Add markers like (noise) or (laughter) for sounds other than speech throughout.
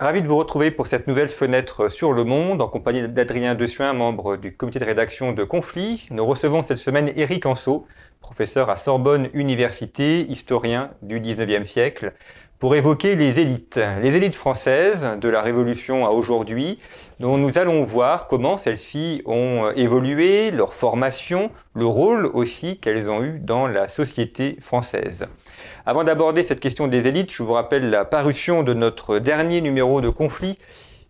Ravi de vous retrouver pour cette nouvelle fenêtre sur le monde en compagnie d'Adrien Dessuin, membre du comité de rédaction de Conflit. Nous recevons cette semaine Éric Anso, professeur à Sorbonne Université, historien du 19e siècle, pour évoquer les élites, les élites françaises de la Révolution à aujourd'hui, dont nous allons voir comment celles-ci ont évolué, leur formation, le rôle aussi qu'elles ont eu dans la société française. Avant d'aborder cette question des élites, je vous rappelle la parution de notre dernier numéro de conflit,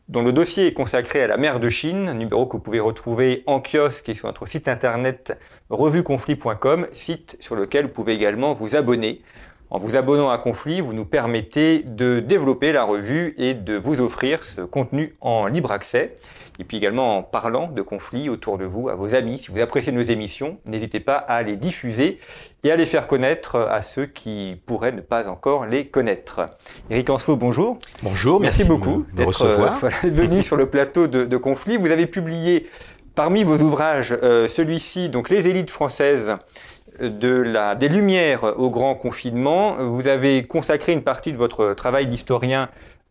dont le dossier est consacré à la mer de Chine, numéro que vous pouvez retrouver en kiosque et sur notre site internet revueconflit.com, site sur lequel vous pouvez également vous abonner. En vous abonnant à Conflit, vous nous permettez de développer la revue et de vous offrir ce contenu en libre accès. Et puis également en parlant de conflits autour de vous, à vos amis. Si vous appréciez nos émissions, n'hésitez pas à les diffuser et à les faire connaître à ceux qui pourraient ne pas encore les connaître. Éric Anso, bonjour. Bonjour, merci, merci beaucoup de recevoir. Euh, venu (laughs) sur le plateau de, de Conflit. Vous avez publié parmi vos ouvrages euh, celui-ci, donc Les élites françaises de la, des Lumières au grand confinement. Vous avez consacré une partie de votre travail d'historien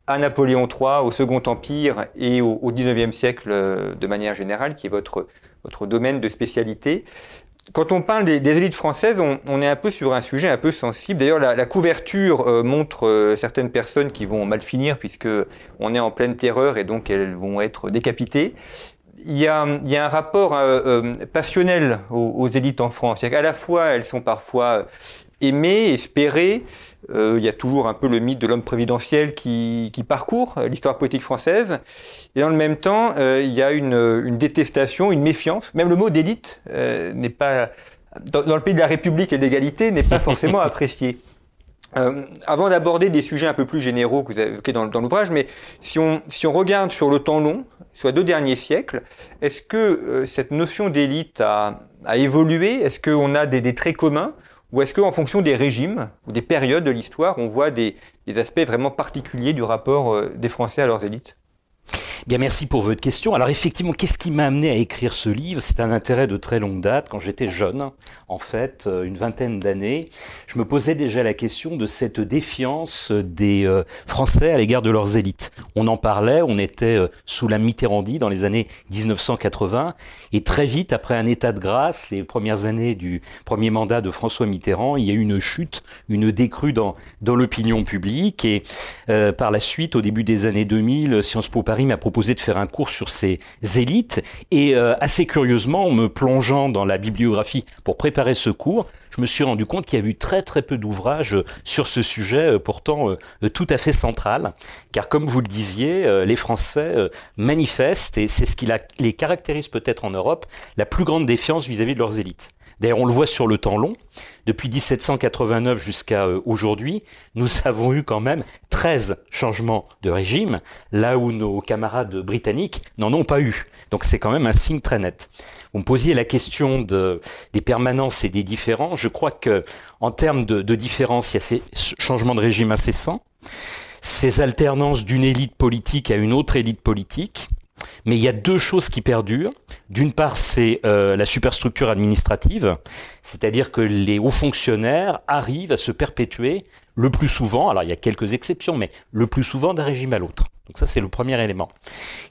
à Napoléon III, au Second Empire et au, 19e siècle de manière générale, qui est votre, votre domaine de spécialité. Quand on parle des, élites françaises, on, est un peu sur un sujet un peu sensible. D'ailleurs, la, couverture euh, montre euh, certaines personnes qui vont mal finir puisque on est en pleine terreur et donc elles vont être décapitées il y, a, un rapport euh, euh, passionnel aux, élites en France. À la fois, elles sont parfois aimées, espérées. Euh, il y a toujours un peu le mythe de l'homme prévidentiel qui, qui parcourt l'histoire politique française. Et dans le même temps, euh, il y a une, une, détestation, une méfiance. Même le mot d'élite euh, n'est pas, dans, dans, le pays de la République et d'égalité, n'est pas forcément (laughs) apprécié. Euh, avant d'aborder des sujets un peu plus généraux que vous avez évoqués dans, dans l'ouvrage, mais si on, si on regarde sur le temps long, soit deux derniers siècles, est-ce que euh, cette notion d'élite a, a, évolué? Est-ce qu'on a des, des, traits communs? Ou est-ce qu'en fonction des régimes ou des périodes de l'histoire, on voit des, aspects vraiment particuliers du rapport euh, des Français à leurs élites? Bien, merci pour votre question. Alors effectivement, qu'est-ce qui m'a amené à écrire ce livre? C'est un intérêt de très longue date. Quand j'étais jeune, en fait, une vingtaine d'années, je me posais déjà la question de cette défiance des euh, Français à l'égard de leurs élites. On en parlait, on était euh, sous la Mitterrandie dans les années 1980, et très vite, après un état de grâce, les premières années du premier mandat de François Mitterrand, il y a eu une chute, une décrue dans, dans l'opinion publique, et euh, par la suite, au début des années 2000, Sciences Po Paris m'a proposé de faire un cours sur ces élites et euh, assez curieusement, en me plongeant dans la bibliographie pour préparer ce cours, je me suis rendu compte qu'il y avait eu très très peu d'ouvrages sur ce sujet, euh, pourtant euh, tout à fait central, car comme vous le disiez, les Français manifestent, et c'est ce qui les caractérise peut-être en Europe, la plus grande défiance vis-à-vis -vis de leurs élites. D'ailleurs, on le voit sur le temps long. Depuis 1789 jusqu'à aujourd'hui, nous (laughs) avons eu quand même 13 changements de régime, là où nos camarades britanniques n'en ont pas eu. Donc c'est quand même un signe très net. Vous me posiez la question de, des permanences et des différends. Je crois que en termes de, de il y a ces changements de régime incessants, ces alternances d'une élite politique à une autre élite politique, mais il y a deux choses qui perdurent. D'une part, c'est euh, la superstructure administrative, c'est-à-dire que les hauts fonctionnaires arrivent à se perpétuer le plus souvent, alors il y a quelques exceptions, mais le plus souvent d'un régime à l'autre. Donc ça, c'est le premier élément.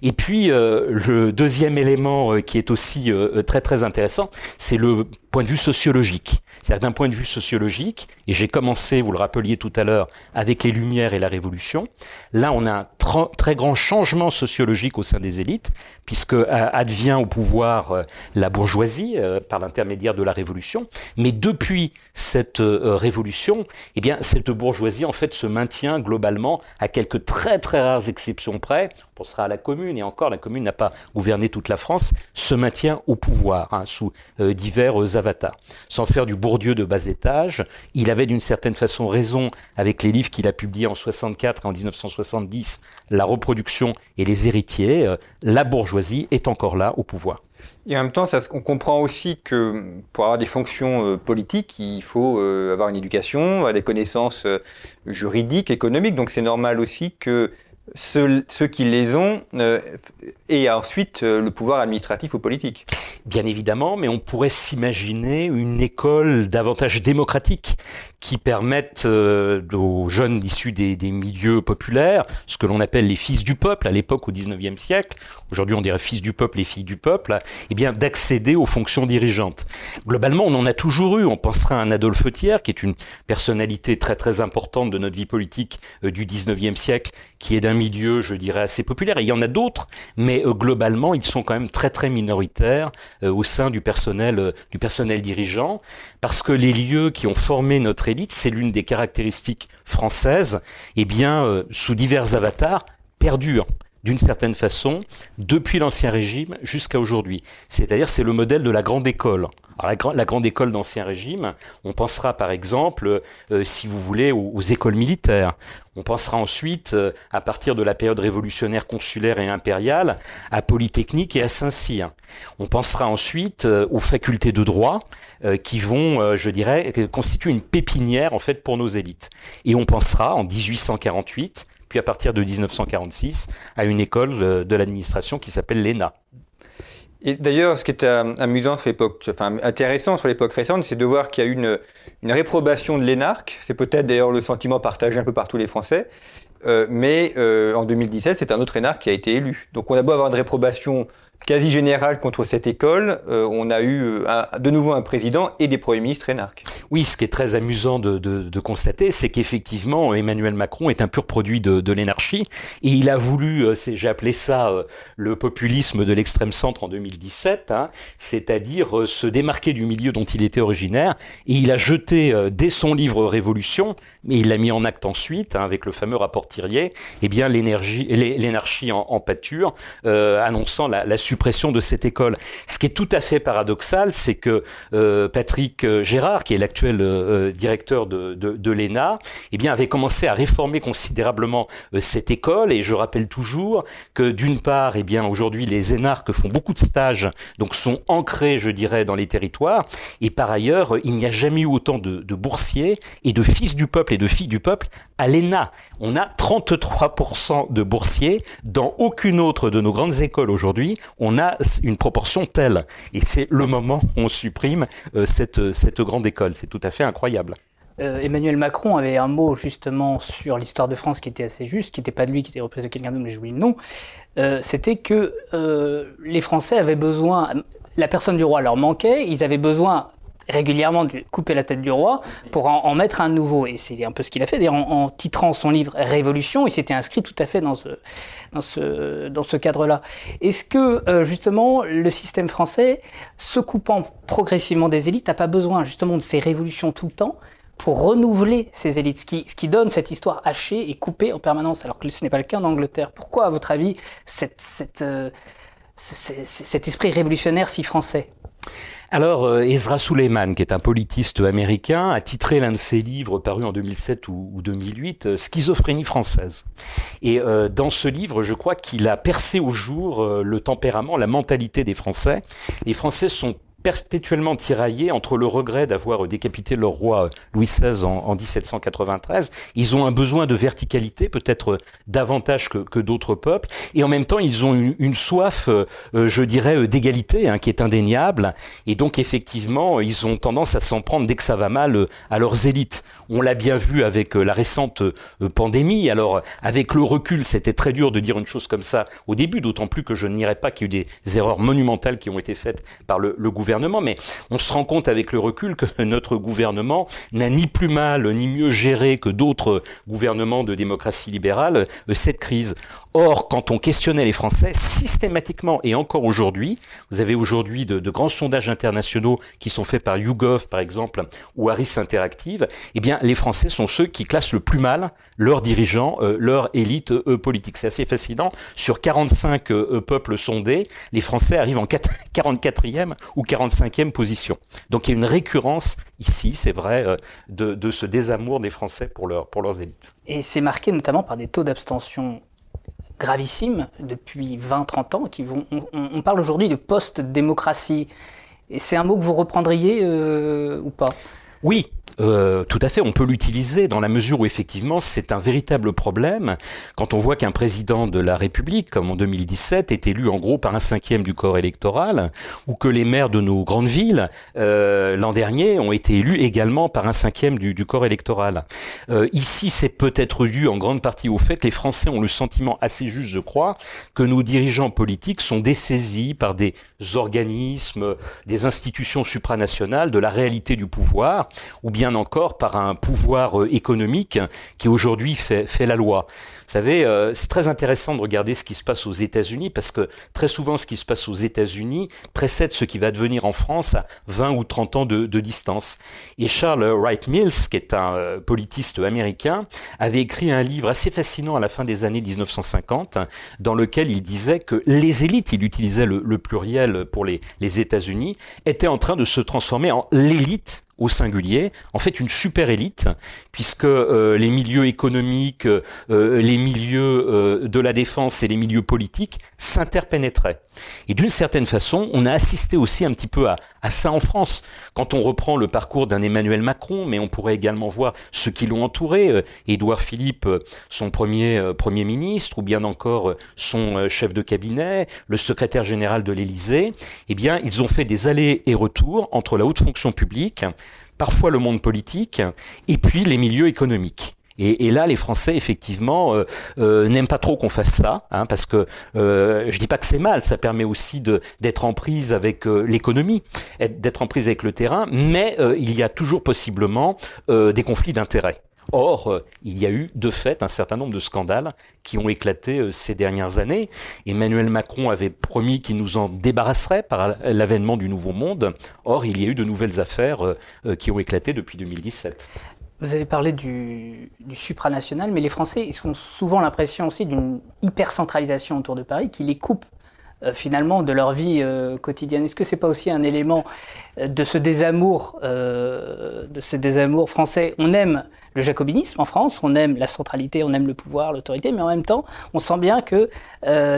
Et puis, euh, le deuxième élément euh, qui est aussi très très intéressant, c'est le point de vue sociologique. C'est-à-dire d'un point de vue sociologique, et j'ai commencé, vous le rappeliez tout à l'heure, avec les Lumières et la Révolution, là on a un très grand changement sociologique au sein des élites, puisque advient au pouvoir la bourgeoisie par l'intermédiaire de la Révolution, mais depuis cette révolution, eh bien cette bourgeoisie en fait se maintient globalement à quelques très très rares exceptions près. On pensera à la commune et encore la commune n'a pas gouverné toute la France, se maintient au pouvoir hein, sous euh, divers euh, avatars. Sans faire du Bourdieu de bas étage, il avait d'une certaine façon raison avec les livres qu'il a publiés en 64 et en 1970, La reproduction et les héritiers. Euh, la bourgeoisie est encore là au pouvoir. Et en même temps, on comprend aussi que pour avoir des fonctions euh, politiques, il faut euh, avoir une éducation, avoir des connaissances juridiques, économiques. Donc c'est normal aussi que ceux, qui les ont euh, aient ensuite le pouvoir administratif ou politique. Bien évidemment, mais on pourrait s'imaginer une école davantage démocratique qui permette euh, aux jeunes issus des, milieux populaires, ce que l'on appelle les fils du peuple à l'époque au XIXe siècle, aujourd'hui on dirait fils du peuple et filles du peuple, eh bien d'accéder aux fonctions dirigeantes. Globalement, on en a toujours eu. On pensera à un Adolphe Thiers, qui est une personnalité très très importante de notre vie politique euh, du XIXe siècle, qui est d'un milieu, je dirais, assez populaire. Et il y en a d'autres, mais euh, globalement, ils sont quand même très très minoritaires euh, au sein du personnel euh, du personnel dirigeant, parce que les lieux qui ont formé notre élite, c'est l'une des caractéristiques françaises, eh bien, sous divers avatars, perdurent d'une certaine façon depuis l'Ancien Régime jusqu'à aujourd'hui. C'est-à-dire c'est le modèle de la grande école. La, grande école d'Ancien Régime, on pensera par exemple, euh, si vous voulez, aux, écoles militaires. On pensera ensuite, euh, à partir de la période révolutionnaire consulaire et impériale, à Polytechnique et à Saint-Cyr. On pensera ensuite euh, aux facultés de droit qui vont, je dirais, constituer une pépinière en fait pour nos élites. Et on pensera en 1848 puis à partir de 1946 à une école de l'administration qui s'appelle l'ENA. Et d'ailleurs, ce qui est amusant sur l'époque, enfin intéressant sur l'époque récente, c'est de voir qu'il y a eu une, réprobation de l'énarque. C'est peut-être d'ailleurs le sentiment partagé un peu par tous les Français. Euh, mais euh, en 2017, c'est un autre énarque qui a été élu. Donc on a beau avoir une réprobation quasi générale contre cette école, euh, on a eu un, de nouveau un président et des premiers ministres énarques. Oui, ce qui est très amusant de, constater, c'est qu'effectivement, Emmanuel Macron est un pur produit de, de l'énarchie, et il a voulu, euh, j'ai appelé ça euh, le populisme de l'extrême centre en 2017, hein, c'est-à-dire euh, se démarquer du milieu dont il était originaire, et il a jeté dès son livre Révolution, mais il l'a mis en acte ensuite, hein, avec le fameux rapport Thirier, eh bien l'énarchie en, en, pâture, annonçant la, la suppression de cette école. Ce qui est tout à fait paradoxal, c'est que euh, Patrick Gérard, qui est l'actuel euh, directeur de, de, de l'ENA, eh bien, avait commencé à réformer considérablement euh, cette école. Et je rappelle toujours que d'une part, eh bien, aujourd'hui, les énarques font beaucoup de stages, donc sont ancrés, je dirais, dans les territoires. Et par ailleurs, il n'y a jamais eu autant de, de boursiers et de fils du peuple et de filles du peuple à l'ENA. On a 33% de boursiers dans aucune autre de nos grandes écoles aujourd'hui on a une proportion telle. Et c'est le moment où on supprime euh, cette, cette grande école. C'est tout à fait incroyable. Euh, Emmanuel Macron avait un mot justement sur l'histoire de France qui était assez juste, qui n'était pas de lui, qui était représenté quelqu'un d'autre, mais j'oublie le nom. Euh, C'était que euh, les Français avaient besoin, la personne du roi leur manquait, ils avaient besoin régulièrement de couper la tête du roi pour en, mettre un nouveau. Et c'est un peu ce qu'il a fait. D'ailleurs, en, titrant son livre Révolution, il s'était inscrit tout à fait dans ce, cadre-là. Est-ce que, euh, justement, le système français, se coupant progressivement des élites, n'a pas besoin justement de ces révolutions tout le temps pour renouveler ces élites, ce qui, donne cette histoire hachée et coupée en permanence, alors que ce n'est pas le cas en Angleterre. Pourquoi, à votre avis, euh, cet esprit révolutionnaire si français? Alors, euh, Ezra Suleiman, qui est un politiste américain, a titré l'un de ses livres paru en 2007 ou, ou 2008, euh, Schizophrénie française. Et euh, dans ce livre, je crois qu'il a percé au jour euh, le tempérament, la mentalité des Français. Les Français sont perpétuellement tiraillés entre le regret d'avoir décapité leur roi Louis XVI en, en, 1793. Ils ont un besoin de verticalité, peut-être davantage que, d'autres peuples, et en même temps, ils ont une, une soif, euh, je dirais, d'égalité, hein, qui est indéniable. Et donc, effectivement, ils ont tendance à s'en prendre dès que ça va mal à leurs élites. On l'a bien vu avec la récente pandémie. Alors, avec le recul, c'était très dur de dire une chose comme ça au début, d'autant plus que je n'irais pas qu'il y a eu des erreurs monumentales qui ont été faites par le gouvernement mais on se rend compte avec le recul que (laughs) notre gouvernement n'a ni plus mal ni mieux géré que d'autres gouvernements de démocratie libérale cette crise. Or, quand on questionnait les Français, systématiquement et encore aujourd'hui, vous avez aujourd'hui de, de, grands sondages internationaux qui sont faits par YouGov, par exemple, ou Harris Interactive, eh bien, les Français sont ceux qui classent le plus mal leurs dirigeants, euh, leur élite euh, politique. C'est assez fascinant. Sur 45 euh, peuples sondés, les Français arrivent en 44e (laughs) ou 45e position. Donc il y a une récurrence ici, c'est vrai, euh, de, de, ce désamour des Français pour, pour leurs élites. Et c'est marqué notamment par des taux d'abstention gravissimes depuis 20-30 ans. Qui vont, on, parle aujourd'hui de post-démocratie. Et c'est un mot que vous reprendriez euh, ou pas? Oui, euh, tout à fait, on peut l'utiliser dans la mesure où effectivement c'est un véritable problème quand on voit qu'un président de la République, comme en 2017, est élu en gros par un cinquième du corps électoral, ou que les maires de nos grandes villes euh, l'an dernier ont été élus également par un cinquième du, corps électoral. Euh, ici, c'est peut-être dû en grande partie au fait que les Français ont le sentiment assez juste, je crois, que nos dirigeants politiques sont dessaisis par des organismes, des institutions supranationales de la réalité du pouvoir, ou bien encore par un pouvoir euh, économique qui aujourd'hui fait, fait la loi. Vous savez, euh, c'est très intéressant de regarder ce qui se passe aux États-Unis parce que très souvent ce qui se passe aux États-Unis précède ce qui va devenir en France à 20 ou 30 ans de, de distance. Et Charles Wright Mills, qui est un euh, politiste américain, avait écrit un livre assez fascinant à la fin des années 1950 dans lequel il disait que les élites, il utilisait le, le pluriel pour les, les États-Unis, étaient en train de se transformer en l'élite au singulier, en fait une super élite, puisque euh, les milieux économiques, euh, les milieux euh, de la défense et les milieux politiques s'interpénétraient. Et d'une certaine façon, on a assisté aussi un petit peu à, à, ça en France. Quand on reprend le parcours d'un Emmanuel Macron, mais on pourrait également voir ceux qui l'ont entouré, Édouard Philippe, son premier Premier ministre, ou bien encore son chef de cabinet, le secrétaire général de l'Élysée, eh bien, ils ont fait des allers et retours entre la haute fonction publique, parfois le monde politique, et puis les milieux économiques. Et, là, les Français, effectivement, euh, euh, n'aiment pas trop qu'on fasse ça, hein, parce que euh, je dis pas que c'est mal, ça permet aussi d'être en prise avec euh, l'économie, d'être en prise avec le terrain, mais il y a toujours possiblement des conflits d'intérêts. Or, il y a eu de fait un certain nombre de scandales qui ont éclaté ces dernières années. Emmanuel Macron avait promis qu'il nous en débarrasserait par l'avènement du Nouveau Monde. Or, il y a eu de nouvelles affaires qui ont éclaté depuis 2017. Vous avez parlé du, supranational, mais les Français ont souvent l'impression aussi d'une hyper-centralisation autour de Paris qui les coupe euh, finalement de leur vie euh, quotidienne. Est-ce que c'est pas aussi un élément de ce désamour, euh, de ce désamour français? On aime le jacobinisme en France, on aime la centralité, on aime le pouvoir, l'autorité, mais en même temps, on sent bien que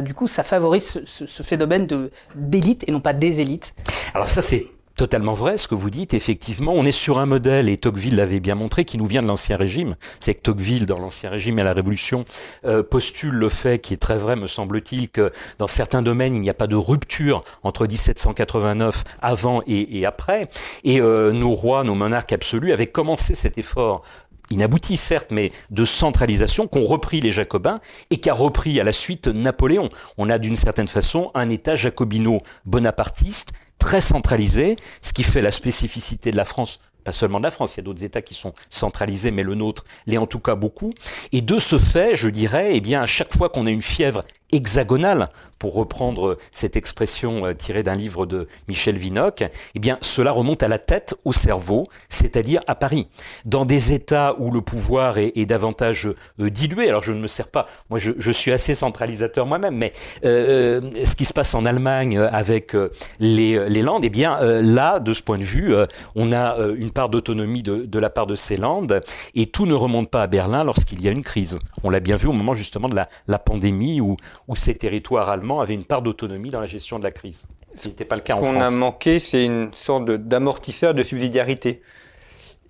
du coup, ça favorise ce, ce phénomène d'élite et non pas des élites. Alors ça, c'est totalement vrai ce que vous dites. Effectivement, on est sur un modèle, et Tocqueville l'avait bien montré, qui nous vient de l'Ancien Régime. C'est que Tocqueville, dans l'Ancien Régime et la Révolution, euh, postule le fait, qui est très vrai, me semble-t-il, que dans certains domaines, il n'y a pas de rupture entre 1789 avant et, et après. Et euh, nos rois, nos monarques absolus avaient commencé cet effort inabouti certes, mais de centralisation qu'ont repris les Jacobins et qu'a repris à la suite Napoléon. On a d'une certaine façon un État jacobino-bonapartiste très centralisé, ce qui fait la spécificité de la France pas seulement de la France, il y a d'autres États qui sont centralisés, mais le nôtre l'est en tout cas beaucoup. Et de ce fait, je dirais, eh bien, à chaque fois qu'on a une fièvre hexagonale, pour reprendre cette expression tirée d'un livre de Michel Vinocq, eh bien, cela remonte à la tête, au cerveau, c'est-à-dire à Paris. Dans des États où le pouvoir est, est davantage euh, dilué, alors je ne me sers pas, moi je, je suis assez centralisateur moi-même, mais euh, ce qui se passe en Allemagne avec les, les Landes, eh bien, euh, là, de ce point de vue, on a une part d'autonomie de, de, la part de ces Landes, et tout ne remonte pas à Berlin lorsqu'il y a une crise. On l'a bien vu au moment justement de la, la pandémie où, où ces territoires allemands avait une part d'autonomie dans la gestion de la crise. Ce qui n'était pas le cas Ce en France. qu'on a manqué, c'est une sorte d'amortisseur de, de, subsidiarité.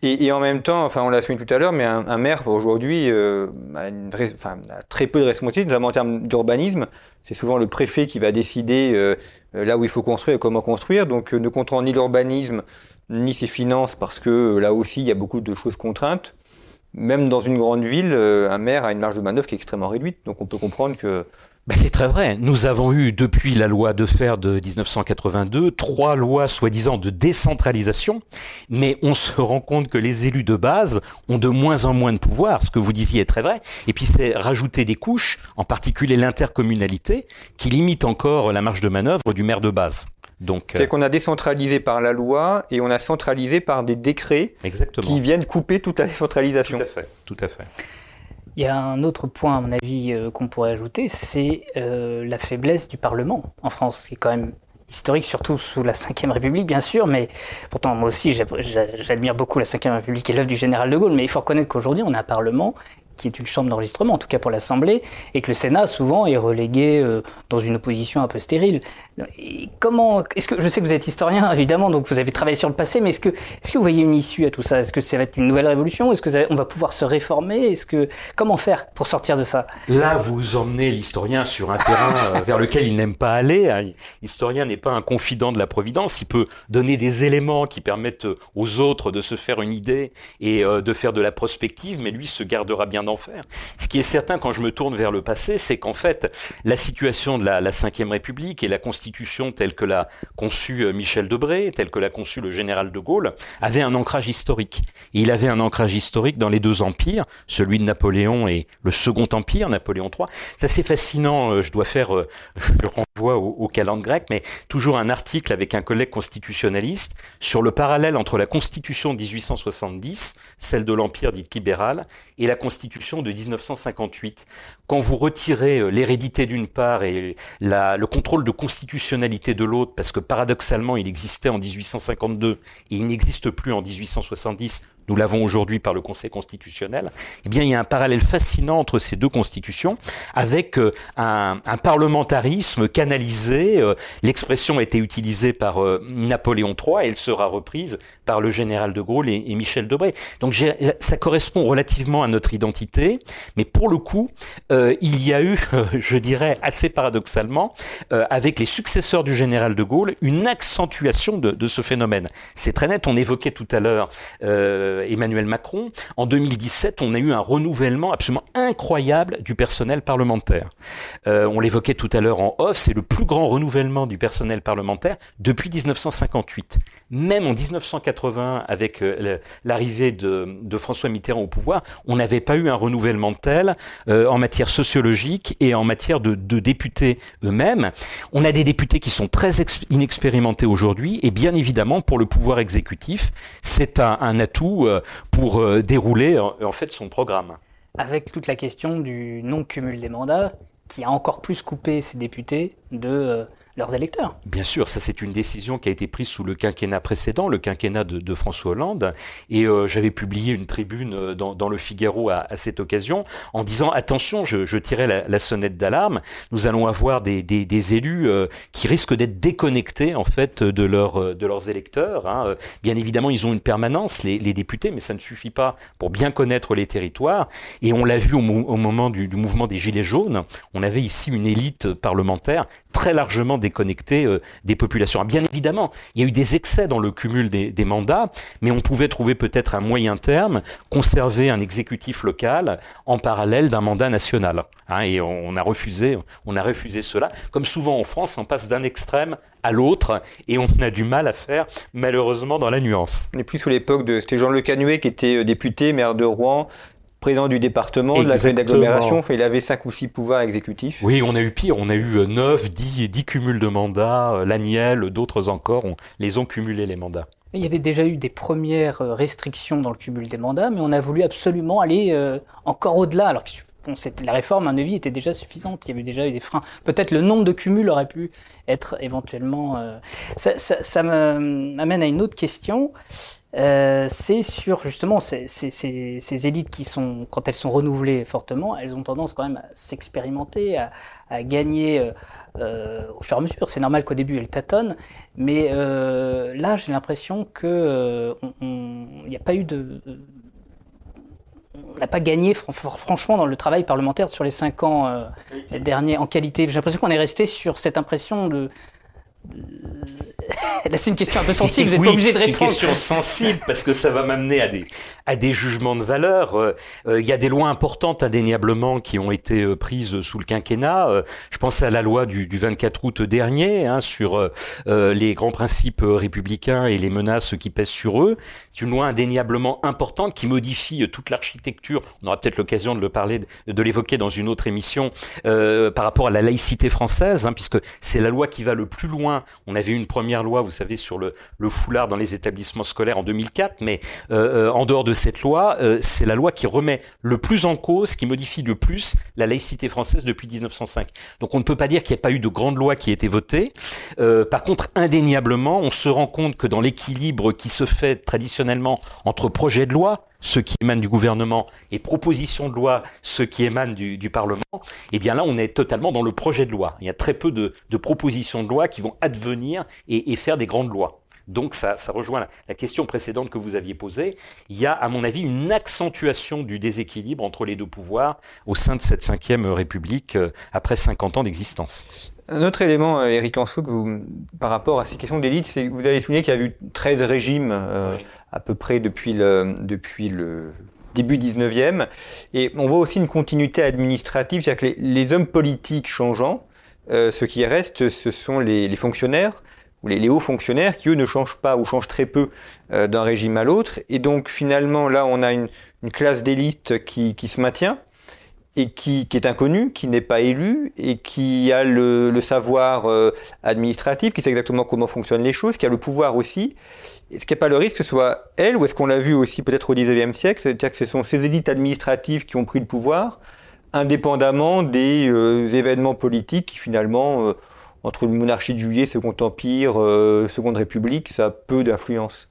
Et, et, en même temps, enfin, on l'a souligné tout à l'heure, mais un, un maire aujourd'hui euh, a, enfin, a, très peu de responsabilités, notamment en termes d'urbanisme. C'est souvent le préfet qui va décider euh, là où il faut construire et comment construire. Donc, euh, ne contrôlant ni l'urbanisme ni ses finances, parce que là aussi, il y a beaucoup de choses contraintes. même dans une grande ville, un maire a une marge de manœuvre qui est extrêmement réduite. Donc on peut comprendre que ben, c'est très vrai. Nous avons eu, depuis la loi de fer de 1982, trois lois soi-disant de décentralisation, mais on se rend compte que les élus de base ont de moins en moins de pouvoir, ce que vous disiez est très vrai, et puis c'est rajouter des couches, en particulier l'intercommunalité, qui limite encore la marge de manœuvre du maire de base. Donc, c'est euh, qu'on a décentralisé par la loi et on a centralisé par des décrets qui viennent couper toute la décentralisation. Tout à fait, tout à fait. Il y a un autre point, à mon avis, euh, qu'on pourrait ajouter, c'est euh, la faiblesse du Parlement en France, qui est quand même historique, surtout sous la Ve République, bien sûr, mais pourtant, moi aussi, j'admire beaucoup la Ve République et l'œuvre du général de Gaulle, mais il faut reconnaître qu'aujourd'hui, on a un Parlement qui est une chambre d'enregistrement, en tout cas pour l'Assemblée, et que le Sénat souvent est relégué euh, dans une opposition un peu stérile. comment, est-ce que je sais que vous êtes historien (laughs) évidemment, donc vous avez travaillé sur le passé, mais est-ce que, est-ce que vous voyez une issue à tout ça? Est-ce que ça va être une nouvelle révolution? Est-ce que on va pouvoir se réformer? Est-ce que comment faire pour sortir de ça? Là, vous emmenez l'historien sur un terrain euh, vers lequel il n'aime pas aller. L'historien n'est pas un confident de la providence. Il peut donner des éléments qui permettent aux autres de se faire une idée et euh, de faire de la prospective, mais lui se gardera bien Ce qui est certain quand je me tourne vers le passé, c'est qu'en fait, la situation de la, la République et la Constitution telle que l'a conçue euh, Michel Debré, telle que l'a conçue le général de Gaulle, avait un ancrage historique. il avait un ancrage historique dans les deux empires, celui de Napoléon et le Second Empire, Napoléon III. C'est assez fascinant, euh, je dois faire, euh, (laughs) renvoi au, au calendrier grec, mais toujours un article avec un collègue constitutionnaliste sur le parallèle entre la Constitution de 1870, celle de l'Empire dite libéral, et la Constitution de 1958. Quand vous retirez euh, l'hérédité d'une part et le contrôle de constitutionnalité de l'autre, parce que paradoxalement il existait en 1852 et il n'existe plus en 1870 nous l'avons aujourd'hui par le Conseil constitutionnel, eh bien, il y a un parallèle fascinant entre ces deux constitutions, avec euh, un, parlementarisme canalisé. Euh, l'expression a été utilisée par euh, Napoléon III et elle sera reprise par le général de Gaulle et, Michel Debré. Donc, ça correspond relativement à notre identité, mais pour le coup, il y a eu, je dirais assez paradoxalement, avec les successeurs du général de Gaulle, une accentuation de, ce phénomène. C'est très net. On évoquait tout à l'heure Emmanuel Macron, en 2017, on a eu un renouvellement absolument incroyable du personnel parlementaire. Euh, on l'évoquait tout à l'heure en off, c'est le plus grand renouvellement du personnel parlementaire depuis 1958. Même en 1980, avec euh, l'arrivée de, François Mitterrand au pouvoir, on n'avait pas eu un renouvellement tel en matière sociologique et en matière de, députés eux-mêmes. On a des députés qui sont très inexpérimentés aujourd'hui et bien évidemment pour le pouvoir exécutif, c'est un atout euh, pour euh, dérouler en fait son programme. Avec toute la question du non-cumul des mandats, qui a encore plus coupé ces députés de euh, Bien sûr, ça c'est une décision qui a été prise sous le quinquennat précédent, le quinquennat de, François Hollande, et euh, j'avais publié une tribune euh, dans, le Figaro à, cette occasion en disant attention, je, tirais la, sonnette d'alarme, nous allons avoir des, élus euh, qui risquent d'être déconnectés en fait de leurs électeurs. Hein. Bien évidemment, ils ont une permanence, les, députés, mais ça ne suffit pas pour bien connaître les territoires. Et on l'a vu au, moment du, du mouvement des Gilets jaunes, on avait ici une élite parlementaire très largement déconnecté euh, des populations. Bien évidemment, il y a eu des excès dans le cumul des, mandats, mais on pouvait trouver peut-être un moyen terme, conserver un exécutif local en parallèle d'un mandat national. Hein, et on, a refusé, on a refusé cela. Comme souvent en France, on passe d'un extrême à l'autre et on a du mal à faire malheureusement dans la nuance. On n'est plus sous l'époque de c'était Jean Le Canuet qui était euh, député, maire de Rouen, président du département, de la zone d'agglomération, il avait cinq ou six pouvoirs exécutifs. Oui, on a eu pire, on a eu 9, 10, 10 cumuls de mandats, euh, l'Aniel, d'autres encore, on les ont cumulés les mandats. Il y avait déjà eu des premières euh, restrictions dans le cumul des mandats, mais on a voulu absolument aller euh, encore au-delà. Alors que la réforme à Neuville était déjà suffisante, il y avait déjà eu des freins. Peut-être le nombre de cumuls aurait pu être éventuellement... Ça, ça, ça m'amène à une autre question. Euh, c'est sur justement ces, ces, élites qui sont, quand elles sont renouvelées fortement, elles ont tendance quand même à s'expérimenter, à, gagner euh, euh, au fur et à mesure. C'est normal qu'au début elles tâtonnent, mais là j'ai l'impression qu'il n'y a pas eu de, on n'a pas gagné franchement dans le travail parlementaire sur les cinq ans derniers en qualité. J'ai l'impression qu'on est resté sur cette impression de Là, c'est une question un peu sensible, vous n'êtes Oui, pas obligé de Une répondre. question sensible parce que ça va m'amener à des, à des jugements de valeur. Euh, euh, Il y a des lois importantes indéniablement qui ont été euh, prises sous le quinquennat. Euh, je pense à la loi du, du 24 août dernier hein, sur les grands principes républicains et les menaces qui pèsent sur eux. C'est une loi indéniablement importante qui modifie toute l'architecture. On aura peut-être l'occasion de le parler, de, de l'évoquer dans une autre émission par rapport à la laïcité française, hein, puisque c'est la loi qui va le plus loin. On avait eu une première loi, vous savez, sur le, foulard dans les établissements scolaires en 2004, mais euh, euh, en dehors de cette loi, euh, c'est la loi qui remet le plus en cause, qui modifie le plus la laïcité française depuis 1905. Donc on ne peut pas dire qu'il n'y a pas eu de grande loi qui a été votée. Euh, par contre, indéniablement, on se rend compte que dans l'équilibre qui se fait traditionnellement entre projets de loi, ceux qui émanent du gouvernement, et propositions de loi, ceux qui émanent du, du Parlement, eh bien là, on est totalement dans le projet de loi. Il y a très peu de, de propositions de loi qui vont advenir et, et faire des grandes lois. Donc ça, ça rejoint la, la question précédente que vous aviez posée. Il y a, à mon avis, une accentuation du déséquilibre entre les deux pouvoirs au sein de cette cinquième République euh, après 50 ans d'existence. Un autre élément, euh, Éric Anso, que vous, par rapport à ces questions d'élite, c'est que vous avez souligné qu'il y a eu 13 régimes euh, Oui. À peu près depuis le, début 19e. Et on voit aussi une continuité administrative, c'est-à-dire que les, hommes politiques changeant, euh, ce qui reste, ce sont les, fonctionnaires, ou les, hauts fonctionnaires, qui eux ne changent pas ou changent très peu euh, d'un régime à l'autre. Et donc finalement, là, on a une, classe d'élite qui se maintient et qui, qui est inconnu, qui n'est pas élu et qui a le, le savoir euh, administratif, qui sait exactement comment fonctionnent les choses, qui a le pouvoir aussi. Est-ce qu'il n'y a pas le risque que ce soit elle, ou est-ce qu'on l'a vu aussi peut-être au 19e siècle, c'est-à-dire que ce sont ces élites administratives qui ont pris le pouvoir, indépendamment des euh, événements politiques qui finalement, euh, entre une monarchie de juillet, Second Empire, euh, Seconde République, ça a peu d'influence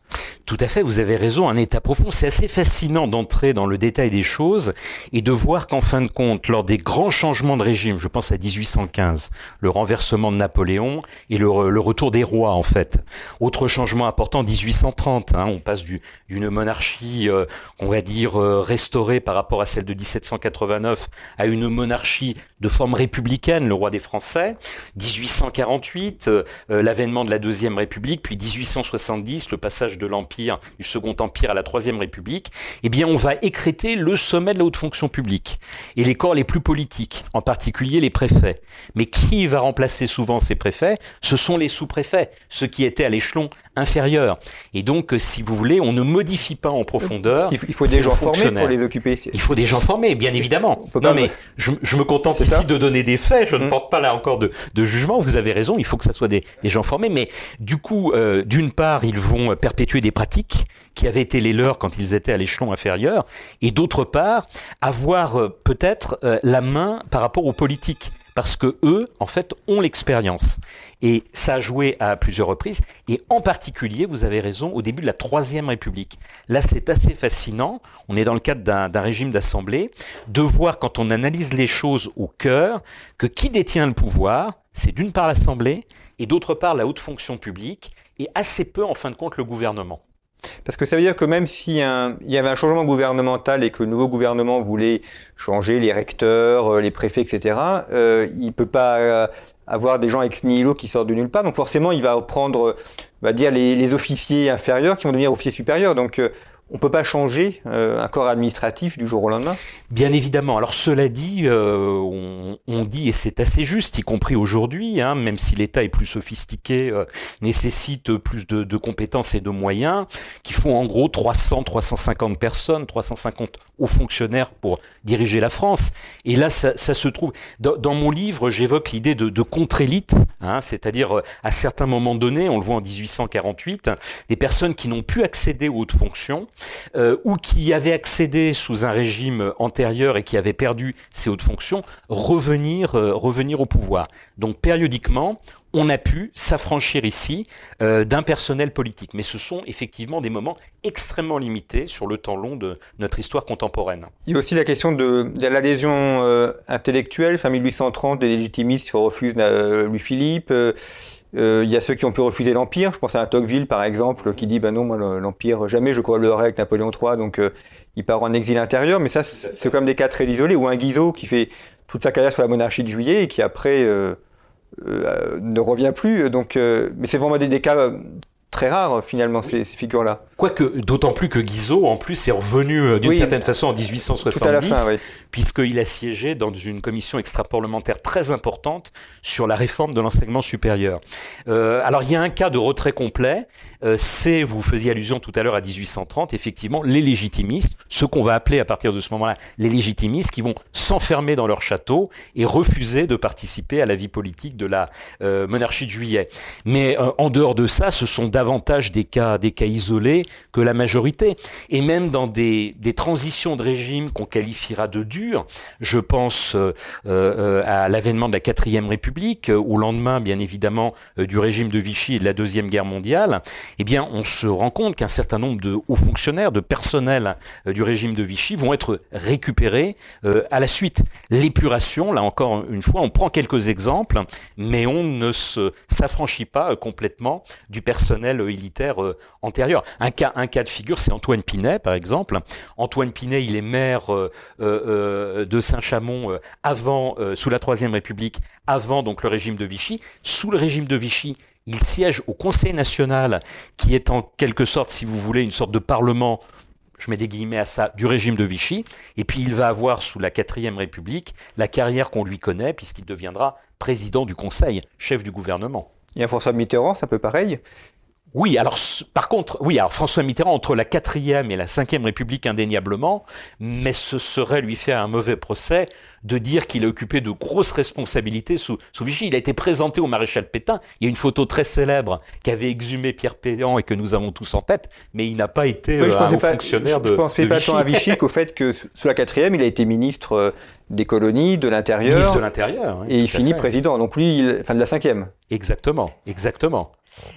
Tout à fait, vous avez raison, un état profond. C'est assez fascinant d'entrer dans le détail des choses et de voir qu'en fin de compte, lors des grands changements de régime, je pense à 1815, le renversement de Napoléon et le, re- le retour des rois en fait. Autre changement important, 1830, hein, on passe du- d'une monarchie, euh, on va dire, euh, restaurée par rapport à celle de 1789 à une monarchie de forme républicaine, le roi des Français. 1848, euh, euh, l'avènement de la Deuxième République, puis 1870, le passage de l'Empire, du Second Empire à la Troisième République, eh bien, on va écréter le sommet de la haute fonction publique et les corps les plus politiques, en particulier les préfets. Mais qui va remplacer souvent ces préfets? Ce sont les sous-préfets, ceux qui étaient à l'échelon inférieur. Et donc, euh, si vous voulez, on ne modifie pas en profondeur. Il faut, des gens formés pour les occuper. Il faut des gens formés, bien évidemment. Non, mais je, je me contente ici de donner des faits. Je ne Mm. porte pas là encore de, de jugement. Vous avez raison. Il faut que ça soit des, des gens formés. Mais du coup, euh, d'une part, ils vont perpétuer des pratiques qui avaient été les leurs quand ils étaient à l'échelon inférieur, et d'autre part, avoir euh, peut-être euh, la main par rapport aux politiques. Parce que eux, en fait, ont l'expérience. Et ça a joué à plusieurs reprises. Et en particulier, vous avez raison, au début de la Troisième République. Là, c'est assez fascinant. On est dans le cadre d'un régime d'assemblée. De voir, quand on analyse les choses au cœur, que qui détient le pouvoir, c'est d'une part l'Assemblée, et d'autre part la haute fonction publique, et assez peu, en fin de compte, le gouvernement. Parce que ça veut dire que même a un- il y avait un changement gouvernemental et que le nouveau gouvernement voulait changer les recteurs, euh, les préfets, etc., euh, il peut pas euh, avoir des gens ex nihilo qui sortent de nulle part. Donc forcément, il va prendre, euh, on va dire, les, les officiers inférieurs qui vont devenir officiers supérieurs. Donc euh, on ne peut pas changer euh, un corps administratif du jour au lendemain? Bien évidemment. Alors cela dit, euh, on, on dit, et c'est assez juste, y compris aujourd'hui, hein, même si l'État est plus sophistiqué, euh, nécessite plus de, de compétences et de moyens, qu'il faut en gros 300, 350 personnes, 350 hauts fonctionnaires pour diriger la France. Et là, ça, ça se trouve... Dans, dans mon livre, j'évoque l'idée de, de contre-élite, hein, c'est-à-dire euh, à certains moments donnés, on le voit en 1848, des personnes qui n'ont pu accéder aux hautes fonctions, euh, ou qui avaient accédé sous un régime antérieur et qui avaient perdu ces hautes fonctions, revenir, euh, revenir au pouvoir. Donc périodiquement, on a pu s'affranchir ici euh, d'un personnel politique. Mais ce sont effectivement des moments extrêmement limités sur le temps long de notre histoire contemporaine. Il y a aussi la question de, de l'adhésion euh, intellectuelle. Fin 1830, des légitimistes refusent euh, Louis-Philippe. Euh, euh, il y a ceux qui ont pu refuser l'Empire. Je pense à un Tocqueville, par exemple, qui dit ben non, moi, l'Empire, jamais je collaborerai avec Napoléon III. Donc, euh, il part en exil intérieur. Mais ça, c'est comme des cas très isolés. Ou un Guizot qui fait toute sa carrière sur la monarchie de Juillet et qui après euh, ne revient plus. Donc, mais c'est vraiment des, cas très rares finalement ces, figures-là. Quoique, d'autant plus que Guizot, en plus, est revenu d'une certaine façon en 1870, à la fin, puisqu'il a siégé dans une commission extra-parlementaire très importante sur la réforme de l'enseignement supérieur. alors, il y a un cas de retrait complet, c'est, vous faisiez allusion tout à l'heure à 1830, effectivement, les légitimistes, ce qu'on va appeler à partir de ce moment-là les légitimistes, qui vont s'enfermer dans leur château et refuser de participer à la vie politique de la monarchie de juillet. Mais en dehors de ça, ce sont davantage des cas, des cas isolés que la majorité. Et même dans des, des transitions de régime qu'on qualifiera de dures, je pense euh, euh, à l'avènement de la quatrième République, au lendemain, bien évidemment, euh, du régime de Vichy et de la Deuxième Guerre mondiale, eh bien, on se rend compte qu'un certain nombre de hauts fonctionnaires, de personnel du régime de Vichy vont être récupérés à la suite. L'épuration, là encore une fois, on prend quelques exemples, mais on ne s'affranchit pas complètement du personnel élitaire euh, antérieur. Un cas de figure, c'est Antoine Pinet, par exemple. Antoine Pinet, il est maire euh, euh, de Saint-Chamond avant, sous la Troisième République, avant donc le régime de Vichy. Sous le régime de Vichy, il siège au Conseil national, qui est en quelque sorte, si vous voulez, une sorte de parlement je mets des guillemets à ça, du régime de Vichy, et puis il va avoir sous la quatrième République la carrière qu'on lui connaît, puisqu'il deviendra président du Conseil, chef du gouvernement. Et un François Mitterrand, c'est un peu pareil. Oui, alors par contre, oui, alors François Mitterrand entre la quatrième et la cinquième République indéniablement, mais ce serait lui faire un mauvais procès de dire qu'il a occupé de grosses responsabilités sous, sous Vichy. Il a été présenté au maréchal Pétain. Il y a une photo très célèbre qu'avait exhumé Pierre Péan et que nous avons tous en tête, mais il n'a pas été oui, un fonctionnaire de Je ne pense pas tant à Vichy qu'au fait que sous la quatrième, il a été ministre euh, des colonies, de l'intérieur. Ministre de l'intérieur. et il finit président. Donc lui, il, enfin de la cinquième. Exactement, exactement.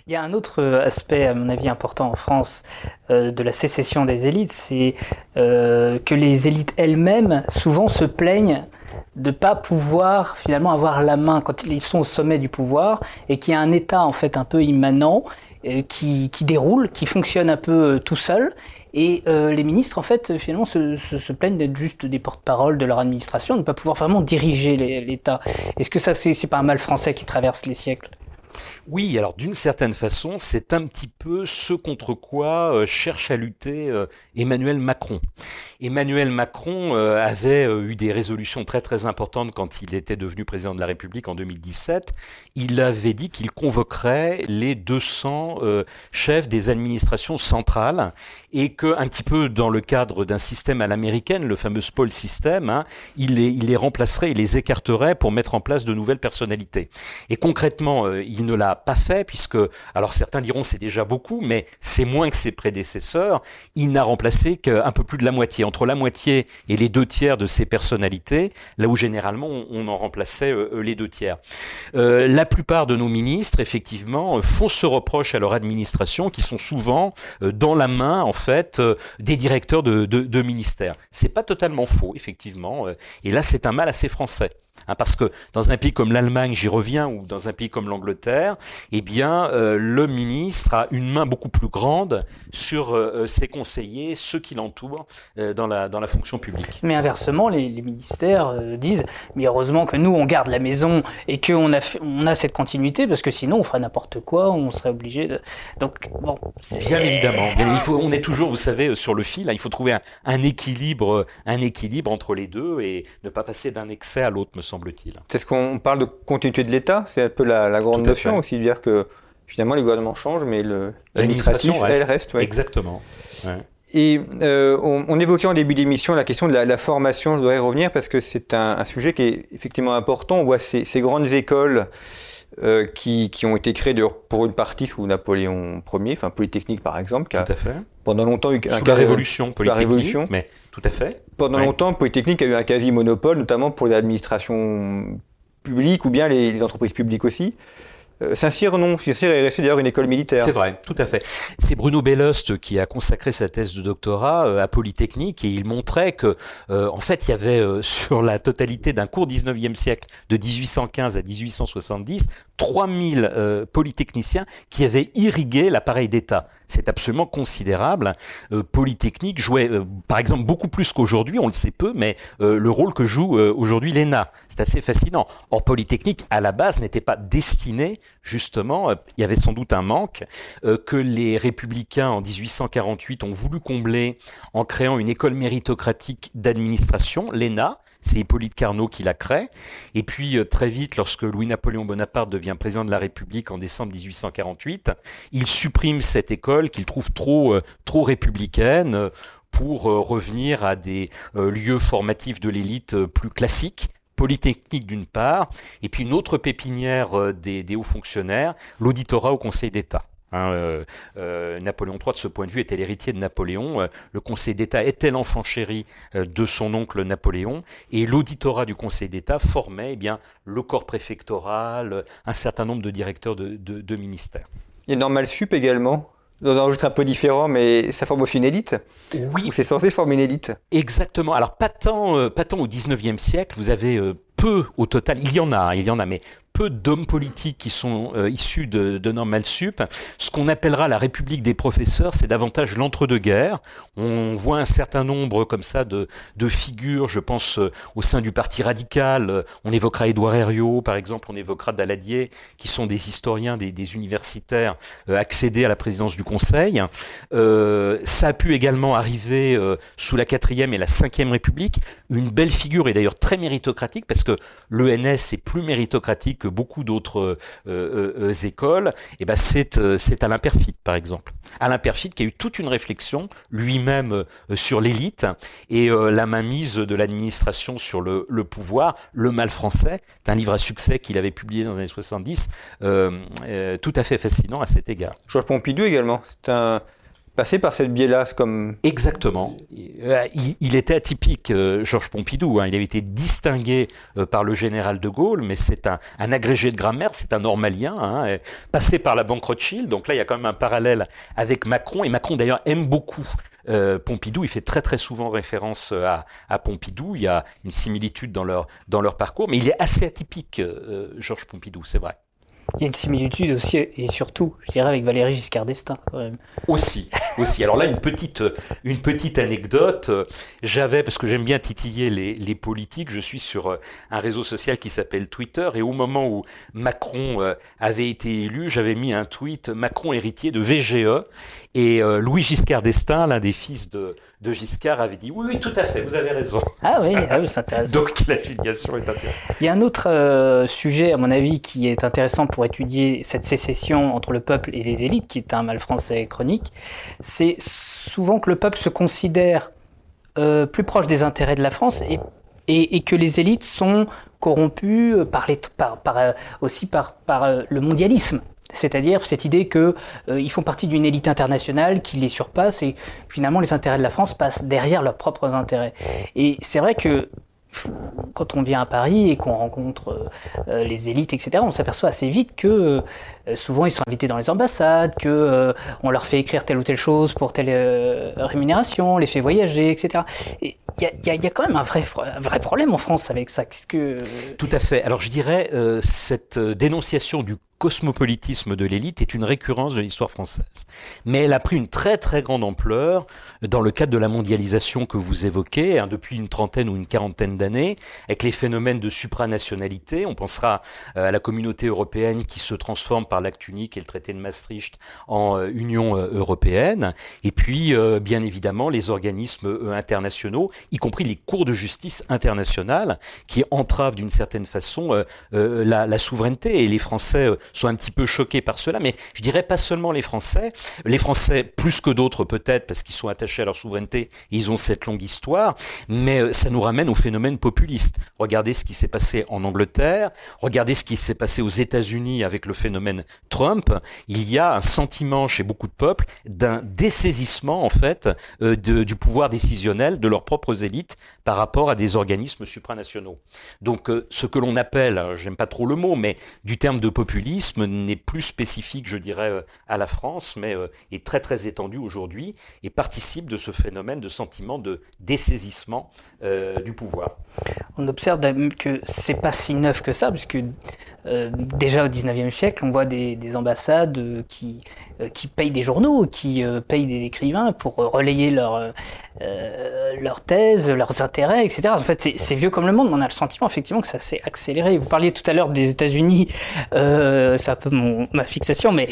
Il y a un autre euh, aspect, à mon avis, important en France euh, de la sécession des élites, c'est euh, que les élites elles-mêmes souvent se plaignent de ne pas pouvoir finalement avoir la main quand ils sont au sommet du pouvoir et qu'il y a un État en fait un peu immanent qui, déroule, qui fonctionne un peu tout seul. Et les ministres, en fait, finalement, se, se plaignent d'être juste des porte-parole de leur administration, de ne pas pouvoir vraiment diriger l'État. Est-ce que ça, c'est pas un mal français qui traverse les siècles? Oui, alors d'une certaine façon, c'est un petit peu ce contre quoi euh, cherche à lutter euh, Emmanuel Macron. Emmanuel Macron euh, avait eu des résolutions très très importantes quand il était devenu président de la République en 2017. Il avait dit qu'il convoquerait les 200 chefs des administrations centrales et que, un petit peu dans le cadre d'un système à l'américaine, le fameux Spall System, hein, il, les, il les remplacerait, il les écarterait pour mettre en place de nouvelles personnalités. Et concrètement, il ne l'a pas fait puisque, alors certains diront c'est déjà beaucoup, mais c'est moins que ses prédécesseurs. Il n'a remplacé qu'un peu plus de la moitié, entre la moitié et les deux tiers de ses personnalités, là où généralement on en remplaçait euh, les deux tiers. Euh, la plupart de nos ministres, effectivement, font ce reproche à leur administration qui sont souvent euh, dans la main, fait, des directeurs de, de, de ministères. C'est pas totalement faux, effectivement. Et là, c'est un mal assez français. Hein, parce que dans un pays comme l'Allemagne, j'y reviens, ou dans un pays comme l'Angleterre, eh bien, euh, le ministre a une main beaucoup plus grande sur euh, euh, ses conseillers, ceux qui l'entourent dans, la, dans la fonction publique. Mais inversement, les, ministères disent, mais heureusement que nous, on garde la maison et qu'on a, on a cette continuité, parce que sinon, on ferait n'importe quoi, on serait obligé de... Donc, bon... Bien évidemment. (laughs) il faut, on est toujours, vous savez, sur le fil, hein, il faut trouver un, un, équilibre, un équilibre entre les deux et ne pas passer d'un excès à l'autre, me semble-t-il. C'est ce qu'on parle de continuité de l'État, c'est un peu la, grande notion aussi, de dire que finalement les gouvernements changent, mais l'administratif, elle reste. Exactement. Et euh, on, évoquait en début d'émission la question de la, formation, je voudrais revenir parce que c'est un, sujet qui est effectivement important. On voit ces, grandes écoles euh, qui, ont été créées pour une partie sous Napoléon Ier, enfin Polytechnique par exemple, qui a tout à fait. Pendant longtemps eu sous la Révolution Polytechnique, la Révolution, mais tout à fait. Pendant longtemps, Polytechnique a eu un quasi-monopole, notamment pour les administrations publiques ou bien les, entreprises publiques aussi. Euh, Saint-Cyr, non. Saint-Cyr est resté d'ailleurs une école militaire. C'est vrai, tout à fait. C'est Bruno Bellost qui a consacré sa thèse de doctorat euh, à Polytechnique et il montrait que, euh, en fait, il y avait (laughs) sur la totalité d'un cours 19e siècle, de 1815 à 1870, 3000 polytechniciens qui avaient irrigué l'appareil d'État. C'est absolument considérable. Polytechnique jouait, par exemple, beaucoup plus qu'aujourd'hui, on le sait peu, mais le rôle que joue aujourd'hui l'ENA. C'est assez fascinant. Or, Polytechnique, à la base, n'était pas destiné justement, euh, il y avait sans doute un manque euh, que les républicains en 1848 ont voulu combler en créant une école méritocratique d'administration, l'ENA. C'est Hippolyte Carnot qui la crée. Et puis euh, très vite, lorsque Louis-Napoléon Bonaparte devient président de la République en décembre 1848, il supprime cette école qu'il trouve trop, trop républicaine pour revenir à des lieux formatifs de l'élite plus classiques Polytechnique d'une part, et puis une autre pépinière euh, des, hauts fonctionnaires, l'auditorat au Conseil d'État. Hein, euh, euh, Napoléon III, de ce point de vue, était l'héritier de Napoléon. le Conseil d'État était l'enfant chéri de son oncle Napoléon, et l'auditorat du Conseil d'État formait eh bien le corps préfectoral, un certain nombre de directeurs de, de ministères. A Normal Sup également? Dans un registre un peu différent, mais ça forme aussi une élite. Oui. C'est censé former une élite. Exactement. Alors, pas tant, euh, pas tant au 19e siècle, vous avez euh, peu au total, il y en a, hein, il y en a, mais peu d'hommes politiques qui sont euh, issus de, Normal Sup. Ce qu'on appellera la République des professeurs, c'est davantage l'entre-deux-guerres. On voit un certain nombre comme ça de, figures, je pense euh, au sein du Parti radical. Euh, on évoquera Édouard Herriot, par exemple, on évoquera Daladier, qui sont des historiens, des, universitaires accédés à la présidence du Conseil. ça a pu également arriver sous la quatrième et la cinquième République. Une belle figure et d'ailleurs très méritocratique, parce que l'ENS est plus méritocratique que beaucoup d'autres euh, euh, euh, écoles, et eh ben c'est c'est Alain Perfit par exemple. Alain Perfit qui a eu toute une réflexion lui-même sur l'élite et la mainmise de l'administration sur le, pouvoir, le mal français. C'est un livre à succès qu'il avait publié dans les années 70, tout à fait fascinant à cet égard. Georges Pompidou également, c'est un Passer par cette biais-là, comme... Exactement. Euh, il, était atypique, euh, Georges Pompidou. Hein. Il avait été distingué euh, par le général de Gaulle, mais c'est un, agrégé de grammaire, c'est un normalien, hein, passé par la banque Rothschild. Donc là, il y a quand même un parallèle avec Macron. Et Macron, d'ailleurs, aime beaucoup Pompidou. Il fait très très souvent référence à, à, Pompidou. Il y a une similitude dans leur, dans leur parcours, mais il est assez atypique, Georges Pompidou, c'est vrai. Il y a une similitude aussi, et surtout, je dirais, avec Valéry Giscard d'Estaing. Aussi, aussi. Alors là, une petite, une petite anecdote. J'avais, parce que j'aime bien titiller les, politiques, je suis sur un réseau social qui s'appelle Twitter, et au moment où Macron euh, avait été élu, j'avais mis un tweet Macron héritier de VGE, et euh, Louis Giscard d'Estaing, l'un des fils de, de, Giscard, avait dit oui, oui, tout à fait, vous avez raison. Ah oui, ah c'est intéressant. Donc la filiation est intéressante. Il y a un autre euh, sujet, à mon avis, qui est intéressant pour étudier cette sécession entre le peuple et les élites, qui est un mal français chronique. C'est souvent que le peuple se considère euh, plus proche des intérêts de la France et, et, que les élites sont corrompues par les, par, par, aussi par, par le mondialisme. C'est-à-dire cette idée qu'ils euh, font partie d'une élite internationale qui les surpasse et finalement les intérêts de la France passent derrière leurs propres intérêts. Et c'est vrai que quand on vient à Paris et qu'on rencontre euh, euh, les élites, etc., on s'aperçoit assez vite que souvent ils sont invités dans les ambassades, que on leur fait écrire telle ou telle chose pour telle rémunération, les fait voyager, etc. Il y, y, a quand même un vrai, un vrai problème en France avec ça. Qu'est-ce que tout à fait. Alors je dirais cette dénonciation du cosmopolitisme de l'élite est une récurrence de l'histoire française. Mais elle a pris une très très grande ampleur dans le cadre de la mondialisation que vous évoquez, hein, depuis une trentaine ou une quarantaine d'années, avec les phénomènes de supranationalité. On pensera euh, à la communauté européenne qui se transforme par l'acte unique et le traité de Maastricht en euh, Union euh, européenne. Et puis, bien évidemment, les organismes internationaux, y compris les cours de justice internationales, qui entravent d'une certaine façon la, la souveraineté. Et les Français sont un petit peu choqués par cela, mais je dirais pas seulement les Français, les Français plus que d'autres peut-être parce qu'ils sont attachés à leur souveraineté, ils ont cette longue histoire, mais euh, ça nous ramène au phénomène populiste. Regardez ce qui s'est passé en Angleterre, regardez ce qui s'est passé aux États-Unis avec le phénomène Trump. Il y a un sentiment chez beaucoup de peuples d'un dessaisissement en fait euh, du pouvoir décisionnel de leurs propres élites par rapport à des organismes supranationaux. Donc euh, ce que l'on appelle, j'aime pas trop le mot, mais du terme de populisme n'est plus spécifique, je dirais, à la France, mais est très très étendu aujourd'hui et participe de ce phénomène de sentiment de dessaisissement du pouvoir. On observe que c'est pas si neuf que ça, puisque euh, déjà au 19e siècle, on voit des, ambassades euh, qui, euh, qui payent des journaux, qui payent des écrivains pour relayer leur, leurs thèses, leurs intérêts, etc. En fait, c'est vieux comme le monde, mais on a le sentiment effectivement que ça s'est accéléré. Vous parliez tout à l'heure des États-Unis, c'est un peu ma fixation, mais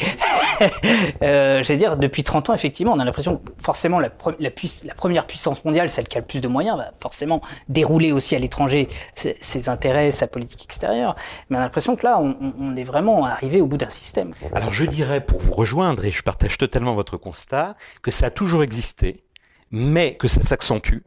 (laughs) j'allais dire, depuis 30 ans, effectivement, on a l'impression que forcément la, première puissance mondiale, celle qui a le plus de moyens, va forcément dérouler aussi à l'étranger ses intérêts, sa politique extérieure. Mais on a l'impression que là, on, est vraiment arrivé au bout d'un système. Alors je dirais, pour vous rejoindre, et je partage totalement votre constat, que ça a toujours existé, mais que ça s'accentue,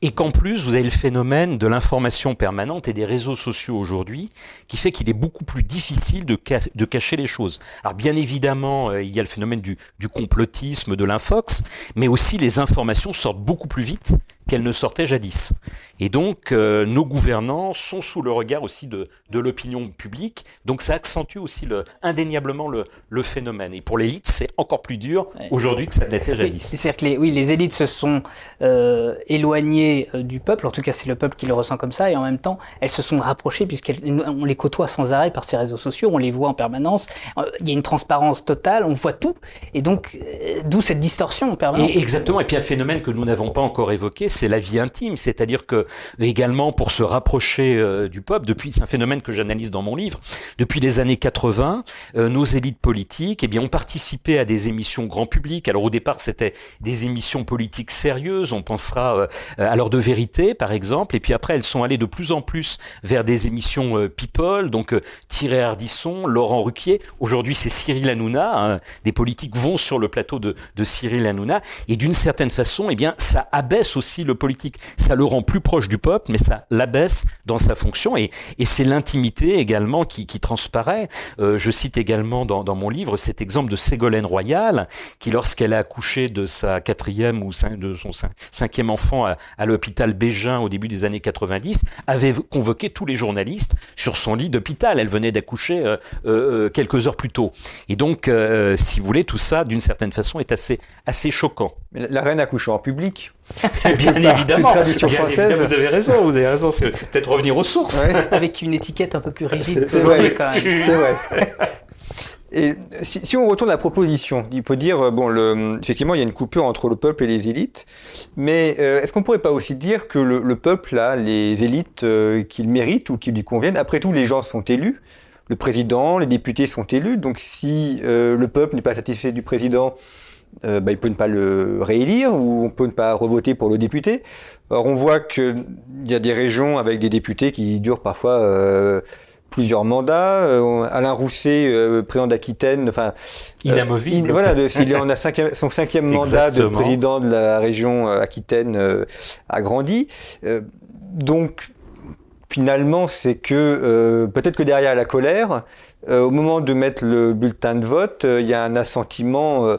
et qu'en plus, vous avez le phénomène de l'information permanente et des réseaux sociaux aujourd'hui, qui fait qu'il est beaucoup plus difficile de, de, cacher les choses. Alors bien évidemment, euh, il y a le phénomène du, du complotisme, de l'infox, mais aussi les informations sortent beaucoup plus vite qu'elles ne sortaient jadis. Et donc, euh, nos gouvernants sont sous le regard aussi de, de l'opinion publique. Donc, ça accentue aussi le, indéniablement le, le phénomène. Et pour l'élite, c'est encore plus dur aujourd'hui que ça l'était jadis. C'est-à-dire que les, oui, les élites se sont euh, éloignées euh, du peuple. En tout cas, c'est le peuple qui le ressent comme ça. Et en même temps, elles se sont rapprochées puisqu'on les côtoie sans arrêt par ces réseaux sociaux. On les voit en permanence. Il y a une transparence totale. On voit tout. Et donc, d'où cette distorsion permanente. Et exactement. Et puis, un phénomène que nous n'avons pas encore évoqué, c'est la vie intime. C'est-à-dire que également pour se rapprocher euh, du peuple. Depuis, c'est un phénomène que j'analyse dans mon livre. Depuis les années 80, euh, nos élites politiques, eh bien, ont participé à des émissions grand public. Alors au départ, c'était des émissions politiques sérieuses. On pensera euh, à l'heure de vérité, par exemple. Et puis après, elles sont allées de plus en plus vers des émissions people. Donc Thierry Ardisson, Laurent Ruquier. Aujourd'hui, c'est Cyril Hanouna. Hein. Des politiques vont sur le plateau de, Cyril Hanouna. Et d'une certaine façon, eh bien, ça abaisse aussi le politique. Ça le rend plus proche du peuple, mais ça l'abaisse dans sa fonction et, c'est l'intimité également qui, transparaît. Euh, je cite également dans, dans, mon livre cet exemple de Ségolène Royal, qui lorsqu'elle a accouché de sa quatrième ou de son cinquième enfant à, l'hôpital Bégin au début des années 90, avait convoqué tous les journalistes sur son lit d'hôpital. Elle venait d'accoucher euh, euh, quelques heures plus tôt. Et donc, si vous voulez, tout ça, d'une certaine façon, est assez, assez choquant. Mais la reine accouche en public. (laughs) bien évidemment. Tradition française. vous avez raison, vous avez raison. C'est peut-être revenir aux sources. (laughs) Avec une étiquette un peu plus rigide. C'est vrai. C'est vrai. Et si, on retourne à la proposition, il peut dire, euh, bon, le, effectivement, il y a une coupure entre le peuple et les élites, mais euh, est-ce qu'on pourrait pas aussi dire que le, peuple a les élites euh, qu'il mérite ou qui lui conviennent Après tout, les gens sont élus, le président, les députés sont élus, donc si le peuple n'est pas satisfait du président, euh, bah, il peut ne pas le réélire ou on peut ne pas revoter pour le député. Or, on voit qu'il y a des régions avec des députés qui durent parfois euh, plusieurs mandats. Euh, Alain Rousset, euh, président d'Aquitaine, enfin, inamovible. voilà, s'il en a cinquième, son cinquième mandat de président de la région Aquitaine a grandi. donc, finalement, c'est que peut-être que derrière la colère, au moment de mettre le bulletin de vote, il y a un assentiment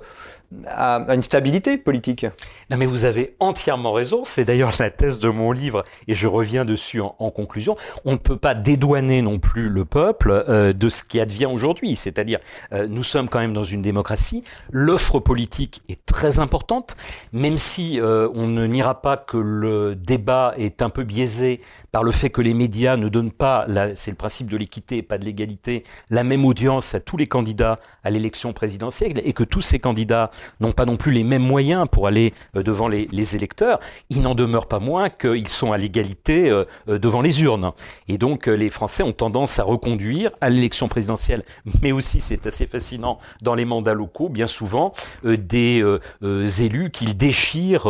à, une stabilité politique. Non mais vous avez entièrement raison, c'est d'ailleurs la thèse de mon livre. Et je reviens dessus en, conclusion. On ne peut pas dédouaner non plus le peuple euh, de ce qui advient aujourd'hui, c'est-à-dire euh, nous sommes quand même dans une démocratie, l'offre politique est très importante, même si euh, on ne n'ira pas que le débat est un peu biaisé par le fait que les médias ne donnent pas, c'est le principe de l'équité et pas de l'égalité, la même audience à tous les candidats à l'élection présidentielle et que tous ces candidats n'ont pas non plus les mêmes moyens pour aller euh, devant les, électeurs, il n'en demeure pas moins qu'ils sont à l'égalité euh, euh, devant les urnes. Et donc les Français ont tendance à reconduire à l'élection présidentielle, mais aussi c'est assez fascinant dans les mandats locaux, bien souvent des élus qu'ils déchirent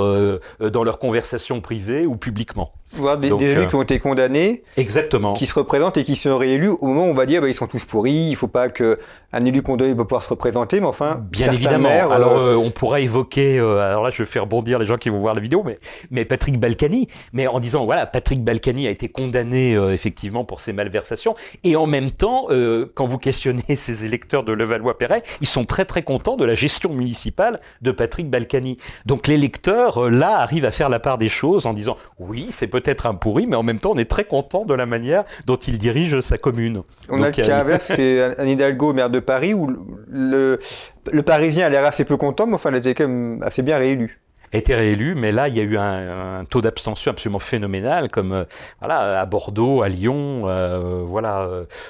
dans leurs conversations privées ou publiquement voir des, élus qui ont été condamnés, exactement, qui se représentent et qui sont réélus au moment où on va dire bah, ils sont tous pourris, il faut pas que un élu condamné peut pouvoir se représenter, mais enfin, bien évidemment. alors euh, euh, on pourra évoquer, euh, alors là je vais faire bondir les gens qui vont voir la vidéo, mais mais Patrick Balkany, mais en disant voilà Patrick Balkany a été condamné effectivement pour ses malversations et en même temps quand vous questionnez (laughs) ces électeurs de Levallois-Perret, ils sont très très contents de la gestion municipale de Patrick Balkany. Donc l'électeur là arrive à faire la part des choses en disant oui c'est peut-être un pourri, mais en même temps, on est très content de la manière dont il dirige sa commune. On a le cas inverse, (laughs) c'est Anne Hidalgo, maire de Paris, où le, le Parisien a l'air assez peu content, mais enfin, elle était quand même assez bien réélue été réélu, mais là, il y a eu un, taux d'abstention absolument phénoménal, comme euh, voilà, à Bordeaux, à Lyon, euh, voilà,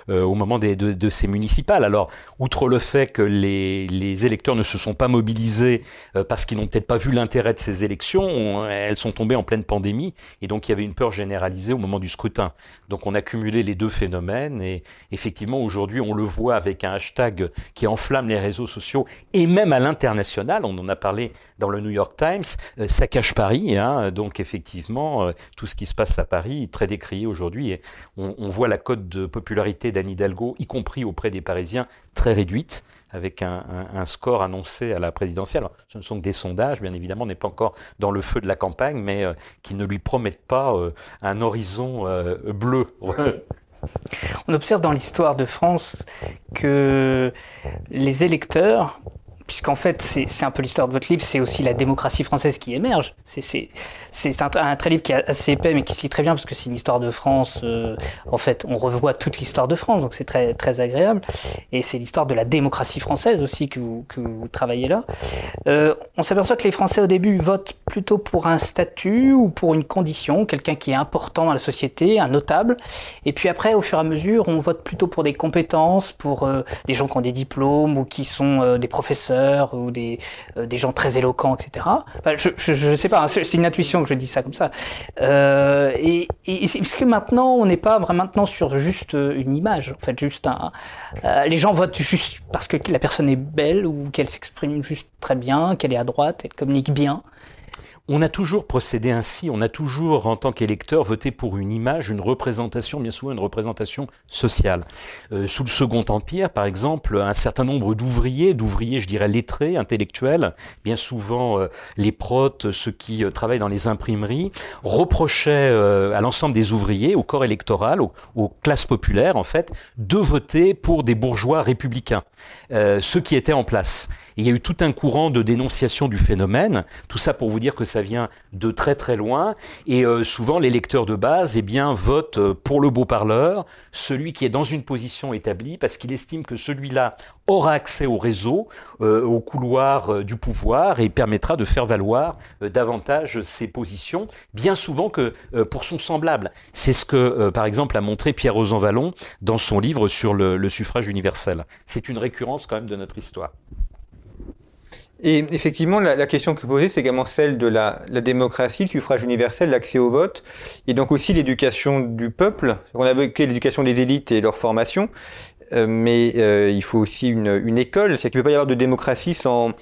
euh, au moment des, de, ces municipales. Alors, outre le fait que les, les électeurs ne se sont pas mobilisés parce qu'ils n'ont peut-être pas vu l'intérêt de ces élections, elles sont tombées en pleine pandémie, et donc il y avait une peur généralisée au moment du scrutin. Donc on a cumulé les deux phénomènes, et effectivement, aujourd'hui, on le voit avec un hashtag qui enflamme les réseaux sociaux, et même à l'international, on en a parlé dans le New York Times, euh, ça cache Paris. Hein, donc effectivement, euh, tout ce qui se passe à Paris, très décrié aujourd'hui. On, voit la cote de popularité d'Anne Hidalgo, y compris auprès des Parisiens, très réduite avec un, score annoncé à la présidentielle. ce ne sont que des sondages, bien évidemment, on n'est pas encore dans le feu de la campagne, mais euh, qui ne lui promettent pas un horizon bleu. (laughs) On observe dans l'histoire de France que les électeurs puisqu'en fait, c'est un peu l'histoire de votre livre, c'est aussi la démocratie française qui émerge. C'est un, un, très livre qui est assez épais, mais qui se lit très bien, parce que c'est une histoire de France. Euh, en fait, on revoit toute l'histoire de France, donc c'est très, très agréable. Et c'est l'histoire de la démocratie française aussi que vous, que vous travaillez là. Euh, on s'aperçoit que les Français, au début, votent plutôt pour un statut ou pour une condition, quelqu'un qui est important dans la société, un notable. Et puis après, au fur et à mesure, on vote plutôt pour des compétences, pour euh, des gens qui ont des diplômes ou qui sont des professeurs ou des, euh, des gens très éloquents, etc. je ne sais pas, hein, c'est une intuition que je dis ça comme ça. Euh, et, et parce que maintenant, on n'est pas vraiment maintenant sur juste euh, une image, en fait, juste un. les gens votent juste parce que la personne est belle ou qu'elle s'exprime juste très bien, qu'elle est à droite, elle communique bien on a toujours procédé ainsi, on a toujours, en tant qu'électeur, voté pour une image, une représentation, bien souvent une représentation sociale. Euh, sous le Second Empire, par exemple, un certain nombre d'ouvriers, d'ouvriers, je dirais, lettrés, intellectuels, bien souvent euh, les protes, ceux qui euh, travaillent dans les imprimeries, reprochaient à l'ensemble des ouvriers, au corps électoral, aux, classes populaires, en fait, de voter pour des bourgeois républicains, ceux qui étaient en place. il y a eu tout un courant de dénonciation du phénomène, tout ça pour vous dire que ça vient de très très loin. Et euh, souvent, l'électeur de base eh bien, vote euh, pour le beau parleur, celui qui est dans une position établie, parce qu'il estime que celui-là aura accès au réseau, euh, au couloir du pouvoir, et permettra de faire valoir davantage ses positions, bien souvent que pour son semblable. C'est ce que, par exemple, a montré Pierre Rosanvallon dans son livre sur le suffrage universel. C'est une récurrence quand même de notre histoire. Et effectivement, la, question que posez, c'est également celle de la, démocratie, le suffrage universel, l'accès au vote, et donc aussi l'éducation du peuple. On a évoqué l'éducation des élites et leur formation, euh, mais euh, il faut aussi une, une école. C'est qu'il ne peut pas y avoir de démocratie sans,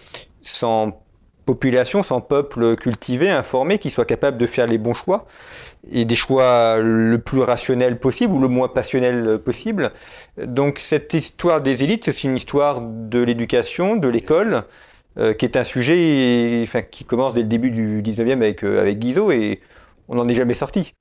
sans population, sans peuple cultivé, informé, qui soit capable de faire les bons choix et des choix le plus rationnel possible ou le moins passionnel possible. Donc cette histoire des élites, c'est aussi une histoire de l'éducation, de l'école, euh, qui est un sujet qui commence dès le début du 19e avec, euh, avec Guizot et on n'en est jamais sorti.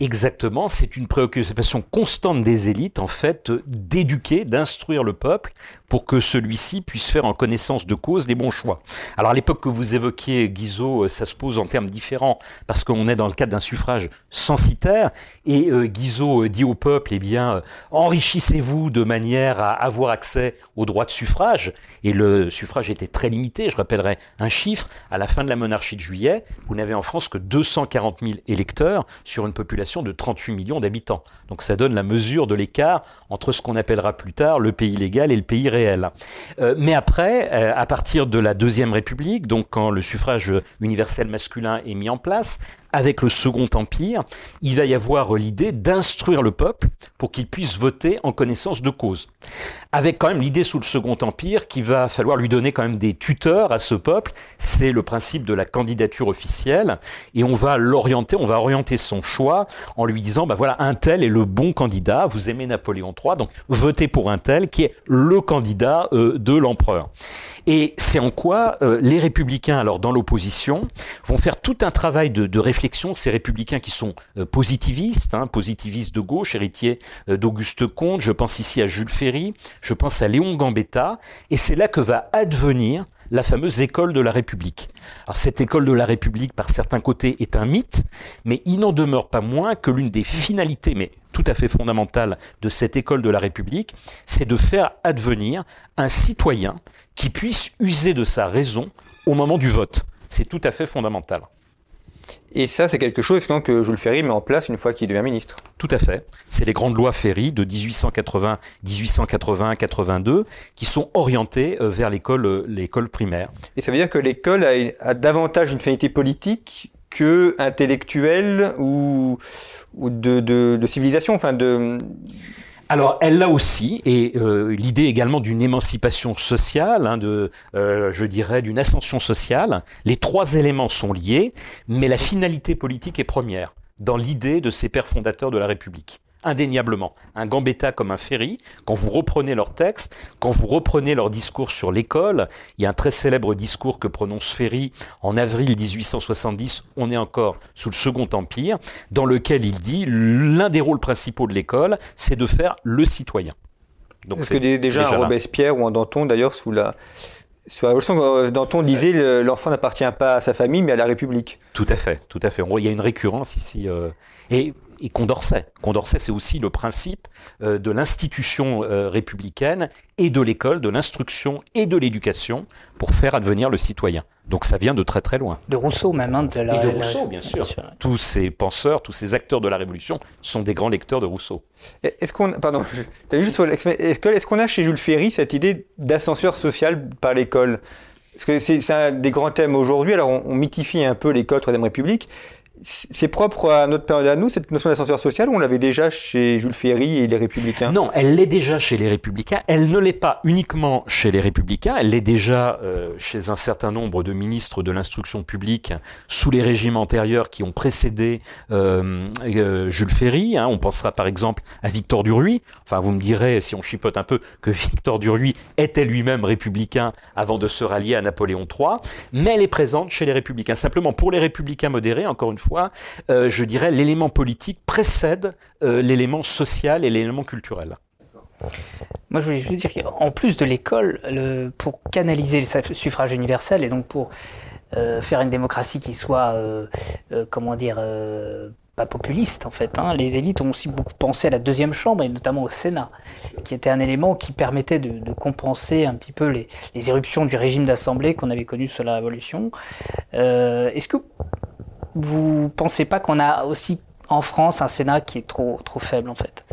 Exactement, c'est une préoccupation constante des élites, en fait, d'éduquer, d'instruire le peuple pour que celui-ci puisse faire en connaissance de cause des bons choix. Alors à l'époque que vous évoquiez, Guizot, euh, ça se pose en termes différents, parce qu'on est dans le cadre d'un suffrage censitaire, et euh, Guizot euh, dit au peuple, eh bien, enrichissez-vous de manière à avoir accès au droit de suffrage, et le suffrage était très limité, je rappellerai un chiffre, à la fin de la monarchie de juillet, vous n'avez en France que 240 000 électeurs sur une population de 38 millions d'habitants. Donc ça donne la mesure de l'écart entre ce qu'on appellera plus tard le pays légal et le pays réel. Euh, mais après, euh, à partir de la Deuxième République, donc quand le suffrage universel masculin est mis en place, avec le Second Empire, il va y avoir l'idée d'instruire le peuple pour qu'il puisse voter en connaissance de cause. Avec quand même l'idée sous le Second Empire qu'il va falloir lui donner quand même des tuteurs à ce peuple. C'est le principe de la candidature officielle. Et on va l'orienter, on va orienter son choix en lui disant, bah voilà, un tel est le bon candidat. Vous aimez Napoléon III, donc votez pour un tel qui est le candidat euh, de l'empereur. Et c'est en quoi euh, les républicains, alors dans l'opposition, vont faire tout un travail de, réflexion. Ces républicains qui sont euh, positivistes, hein, positivistes de gauche, héritiers d'Auguste Comte. Je pense ici à Jules Ferry, je pense à Léon Gambetta. Et c'est là que va advenir la fameuse école de la République. Alors cette école de la République, par certains côtés, est un mythe, mais il n'en demeure pas moins que l'une des finalités, mais tout à fait fondamentales, de cette école de la République, c'est de faire advenir un citoyen qui puisse user de sa raison au moment du vote. C'est tout à fait fondamental. Et ça, c'est quelque chose que Jules Ferry met en place une fois qu'il devient ministre. Tout à fait. C'est les grandes lois Ferry de 1880, 1881, 82 qui sont orientées euh, vers l'école, euh, l'école primaire. Et ça veut dire que l'école a, davantage une finalité politique que intellectuelle ou, ou de, de, civilisation, enfin de, alors, elle l'a aussi, et euh, l'idée également d'une émancipation sociale, hein, de, euh, je dirais, d'une ascension sociale. Les trois éléments sont liés, mais la finalité politique est première dans l'idée de ces pères fondateurs de la République indéniablement. Un Gambetta comme un Ferry, quand vous reprenez leur texte, quand vous reprenez leur discours sur l'école, il y a un très célèbre discours que prononce Ferry en avril 1870, on est encore sous le Second Empire, dans lequel il dit l'un des rôles principaux de l'école, c'est de faire le citoyen. Donc Est-ce que déjà, en Robespierre ou en Danton, d'ailleurs, sous la, sur la Révolution, euh, Danton disait l'enfant n'appartient pas à sa famille, mais à la République. Tout à fait, tout à fait. Il y a une récurrence ici. Euh, et et Condorcet. Condorcet, c'est aussi le principe euh, de l'institution euh, républicaine et de l'école, de l'instruction et de l'éducation pour faire advenir le citoyen. Donc ça vient de très très loin. De Rousseau même. Hein, de et de Rousseau, bien sûr. Tous ces penseurs, tous ces acteurs de la Révolution sont des grands lecteurs de Rousseau. Est-ce qu'on, pardon, juste, est-ce qu'on a chez Jules Ferry cette idée d'ascenseur social par l'école? Parce que c'est un des grands thèmes aujourd'hui. Alors on, on mythifie un peu l'école Troisième République, c'est propre à notre période à nous, cette notion d'ascenseur social, ou on l'avait déjà chez Jules Ferry et les Républicains? Non, elle l'est déjà chez les Républicains. Elle ne l'est pas uniquement chez les Républicains, elle l'est déjà euh, chez un certain nombre de ministres de l'instruction publique sous les régimes antérieurs qui ont précédé euh, euh, Jules Ferry. Hein. On pensera par exemple à Victor Duruy. Enfin, vous me direz, si on chipote un peu, que Victor Duruy était lui-même républicain avant de se rallier à Napoléon III. Mais elle est présente chez les Républicains. Simplement, pour les Républicains modérés, encore une fois, euh, je dirais, l'élément politique précède euh, l'élément social et l'élément culturel. Moi, je voulais dire qu'en plus de l'école, pour canaliser le suffrage universel et donc pour euh, faire une démocratie qui soit, comment dire, pas populiste en fait. Hein, les élites ont aussi beaucoup pensé à la deuxième chambre et notamment au Sénat, qui était un élément qui permettait de, compenser un petit peu les, les éruptions du régime d'assemblée qu'on avait connu sous la Révolution. Est-ce que vous pensez pas qu'on a aussi en France un Sénat qui est trop, trop faible en fait?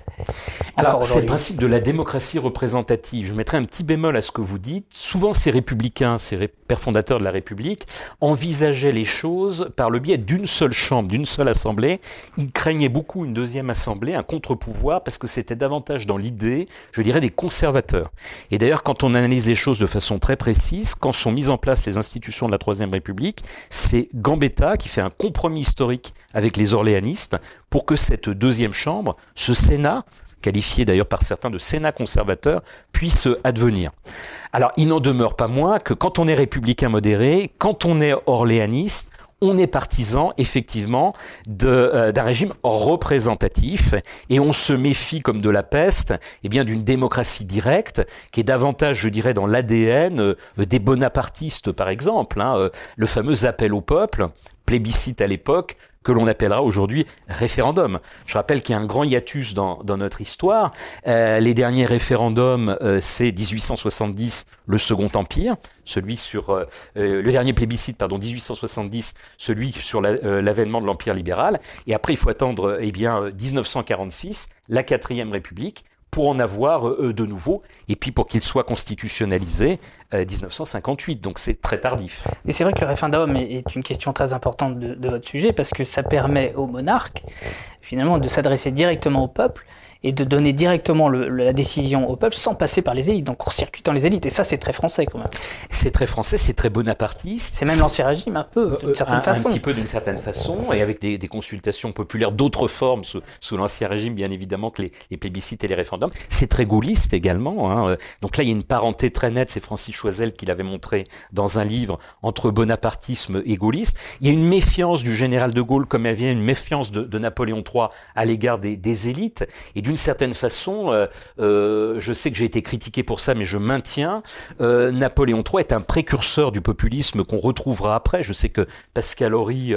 Alors, c'est le principe de la démocratie représentative. Je mettrai un petit bémol à ce que vous dites. Souvent, ces républicains, ces pères fondateurs de la République, envisageaient les choses par le biais d'une seule chambre, d'une seule assemblée. Ils craignaient beaucoup une deuxième assemblée, un contre-pouvoir, parce que c'était davantage dans l'idée, je dirais, des conservateurs. Et d'ailleurs, quand on analyse les choses de façon très précise, quand sont mises en place les institutions de la Troisième République, c'est Gambetta qui fait un compromis historique avec les orléanistes pour que cette deuxième chambre, ce Sénat, qualifié d'ailleurs par certains de Sénat conservateur, puisse advenir. Alors il n'en demeure pas moins que quand on est républicain modéré, quand on est orléaniste, on est partisan effectivement euh, d'un régime représentatif et on se méfie comme de la peste eh bien d'une démocratie directe qui est davantage je dirais dans l'ADN euh, des bonapartistes par exemple hein, euh, le fameux appel au peuple plébiscite à l'époque que l'on appellera aujourd'hui référendum. Je rappelle qu'il y a un grand hiatus dans, notre histoire. Euh, les derniers référendums, euh, c'est 1870, le Second Empire, celui sur euh, le dernier plébiscite, pardon, 1870, celui sur l'avènement de l'Empire libéral. Et après, il faut attendre, eh bien, 1946, la quatrième République, pour en avoir euh, de nouveau, et puis pour qu'il soit constitutionnalisé 1958. Euh, Donc c'est très tardif. Et c'est vrai que le référendum est une question très importante de, de votre sujet, parce que ça permet au monarque, finalement, de s'adresser directement au peuple et de donner directement la décision au peuple sans passer par les élites, donc court-circuitant les élites. Et ça, c'est très français quand même. C'est très français, c'est très bonapartiste. C'est même l'ancien régime un peu, d'une certaine un, façon. Un petit peu d'une certaine façon, et avec des, consultations populaires d'autres formes sous, l'ancien régime, bien évidemment, que les, plébiscites et les référendums. C'est très gaulliste également. Hein. Donc là, il y a une parenté très nette, c'est Francis Choisel qui l'avait montré dans un livre, entre bonapartisme et gaullisme. Il y a une méfiance du général de Gaulle, comme il y avait une méfiance de, de Napoléon III à l'égard des, des, élites. Et d'une certaine façon, euh, euh, je sais que j'ai été critiqué pour ça, mais je maintiens, euh, Napoléon III est un précurseur du populisme qu'on retrouvera après. Je sais que Pascal Horry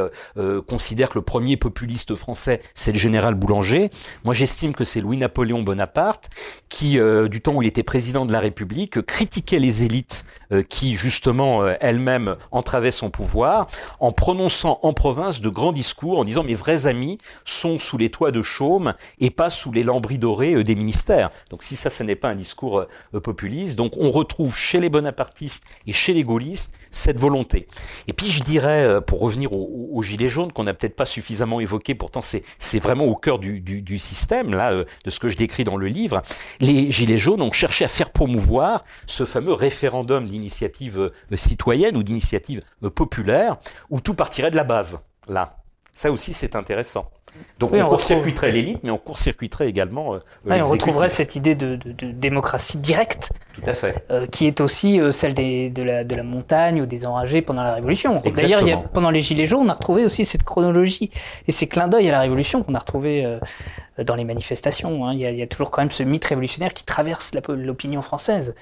considère que le premier populiste français, c'est le général Boulanger. Moi, j'estime que c'est Louis-Napoléon Bonaparte qui, du temps où il était président de la République, critiquait les élites qui, justement, elles-mêmes entravaient son pouvoir en prononçant en province de grands discours en disant mes vrais amis sont sous les toits de chaume et pas sous les lambris dorés euh, des ministères. Donc si ça, ce n'est pas un discours euh, populiste, donc on retrouve chez les bonapartistes et chez les gaullistes cette volonté. Et puis je dirais, euh, pour revenir aux, gilets jaunes, qu'on n'a peut-être pas suffisamment évoqué, pourtant c'est vraiment au cœur du, du, du système, là, de ce que je décris dans le livre, les gilets jaunes ont cherché à faire promouvoir ce fameux référendum d'initiative citoyenne ou d'initiative populaire, où tout partirait de la base, là. Ça aussi, c'est intéressant. Donc on, court-circuiterait l'élite, mais on court-circuiterait également. Euh, on retrouverait cette idée de, démocratie directe. Tout à fait. Euh, qui est aussi euh, celle de, la, montagne ou des enragés pendant la Révolution. D'ailleurs, pendant les Gilets jaunes, on a retrouvé aussi cette chronologie et ces clins d'œil à la Révolution qu'on a retrouvé dans les manifestations. Hein. Il, y a, toujours quand même ce mythe révolutionnaire qui traverse l'opinion française.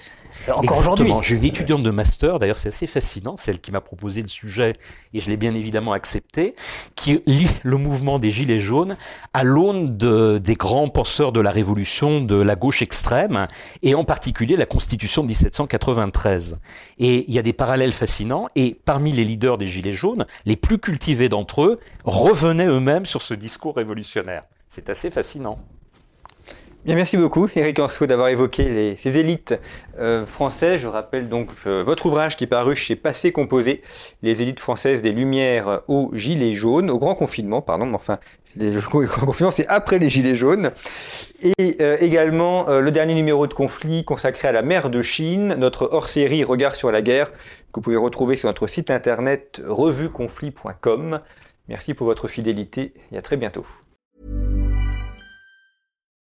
Euh, encore aujourd'hui. J'ai une étudiante de master, d'ailleurs c'est assez fascinant, celle qui m'a proposé le sujet, et je l'ai bien évidemment accepté, qui lit le mouvement des Gilets jaunes à l'aune de, des grands penseurs de la Révolution, de la gauche extrême, et en particulier la Constitution de 1793. Et il y a des parallèles fascinants, et parmi les leaders des Gilets jaunes, les plus cultivés d'entre eux revenaient eux-mêmes sur ce discours révolutionnaire. C'est assez fascinant. Merci beaucoup, Eric Anso, d'avoir évoqué ces élites euh, françaises. Je rappelle donc euh, votre ouvrage qui est paru chez Passé Composé, les élites françaises des Lumières aux Gilets jaunes, au grand confinement, pardon, mais enfin, les, (laughs) le grand confinement, c'est après les Gilets jaunes. Et euh, également le dernier numéro de conflit consacré à la mer de Chine, notre hors-série Regard sur la guerre, que vous pouvez retrouver sur notre site internet revueconflit.com. Merci pour votre fidélité et à très bientôt.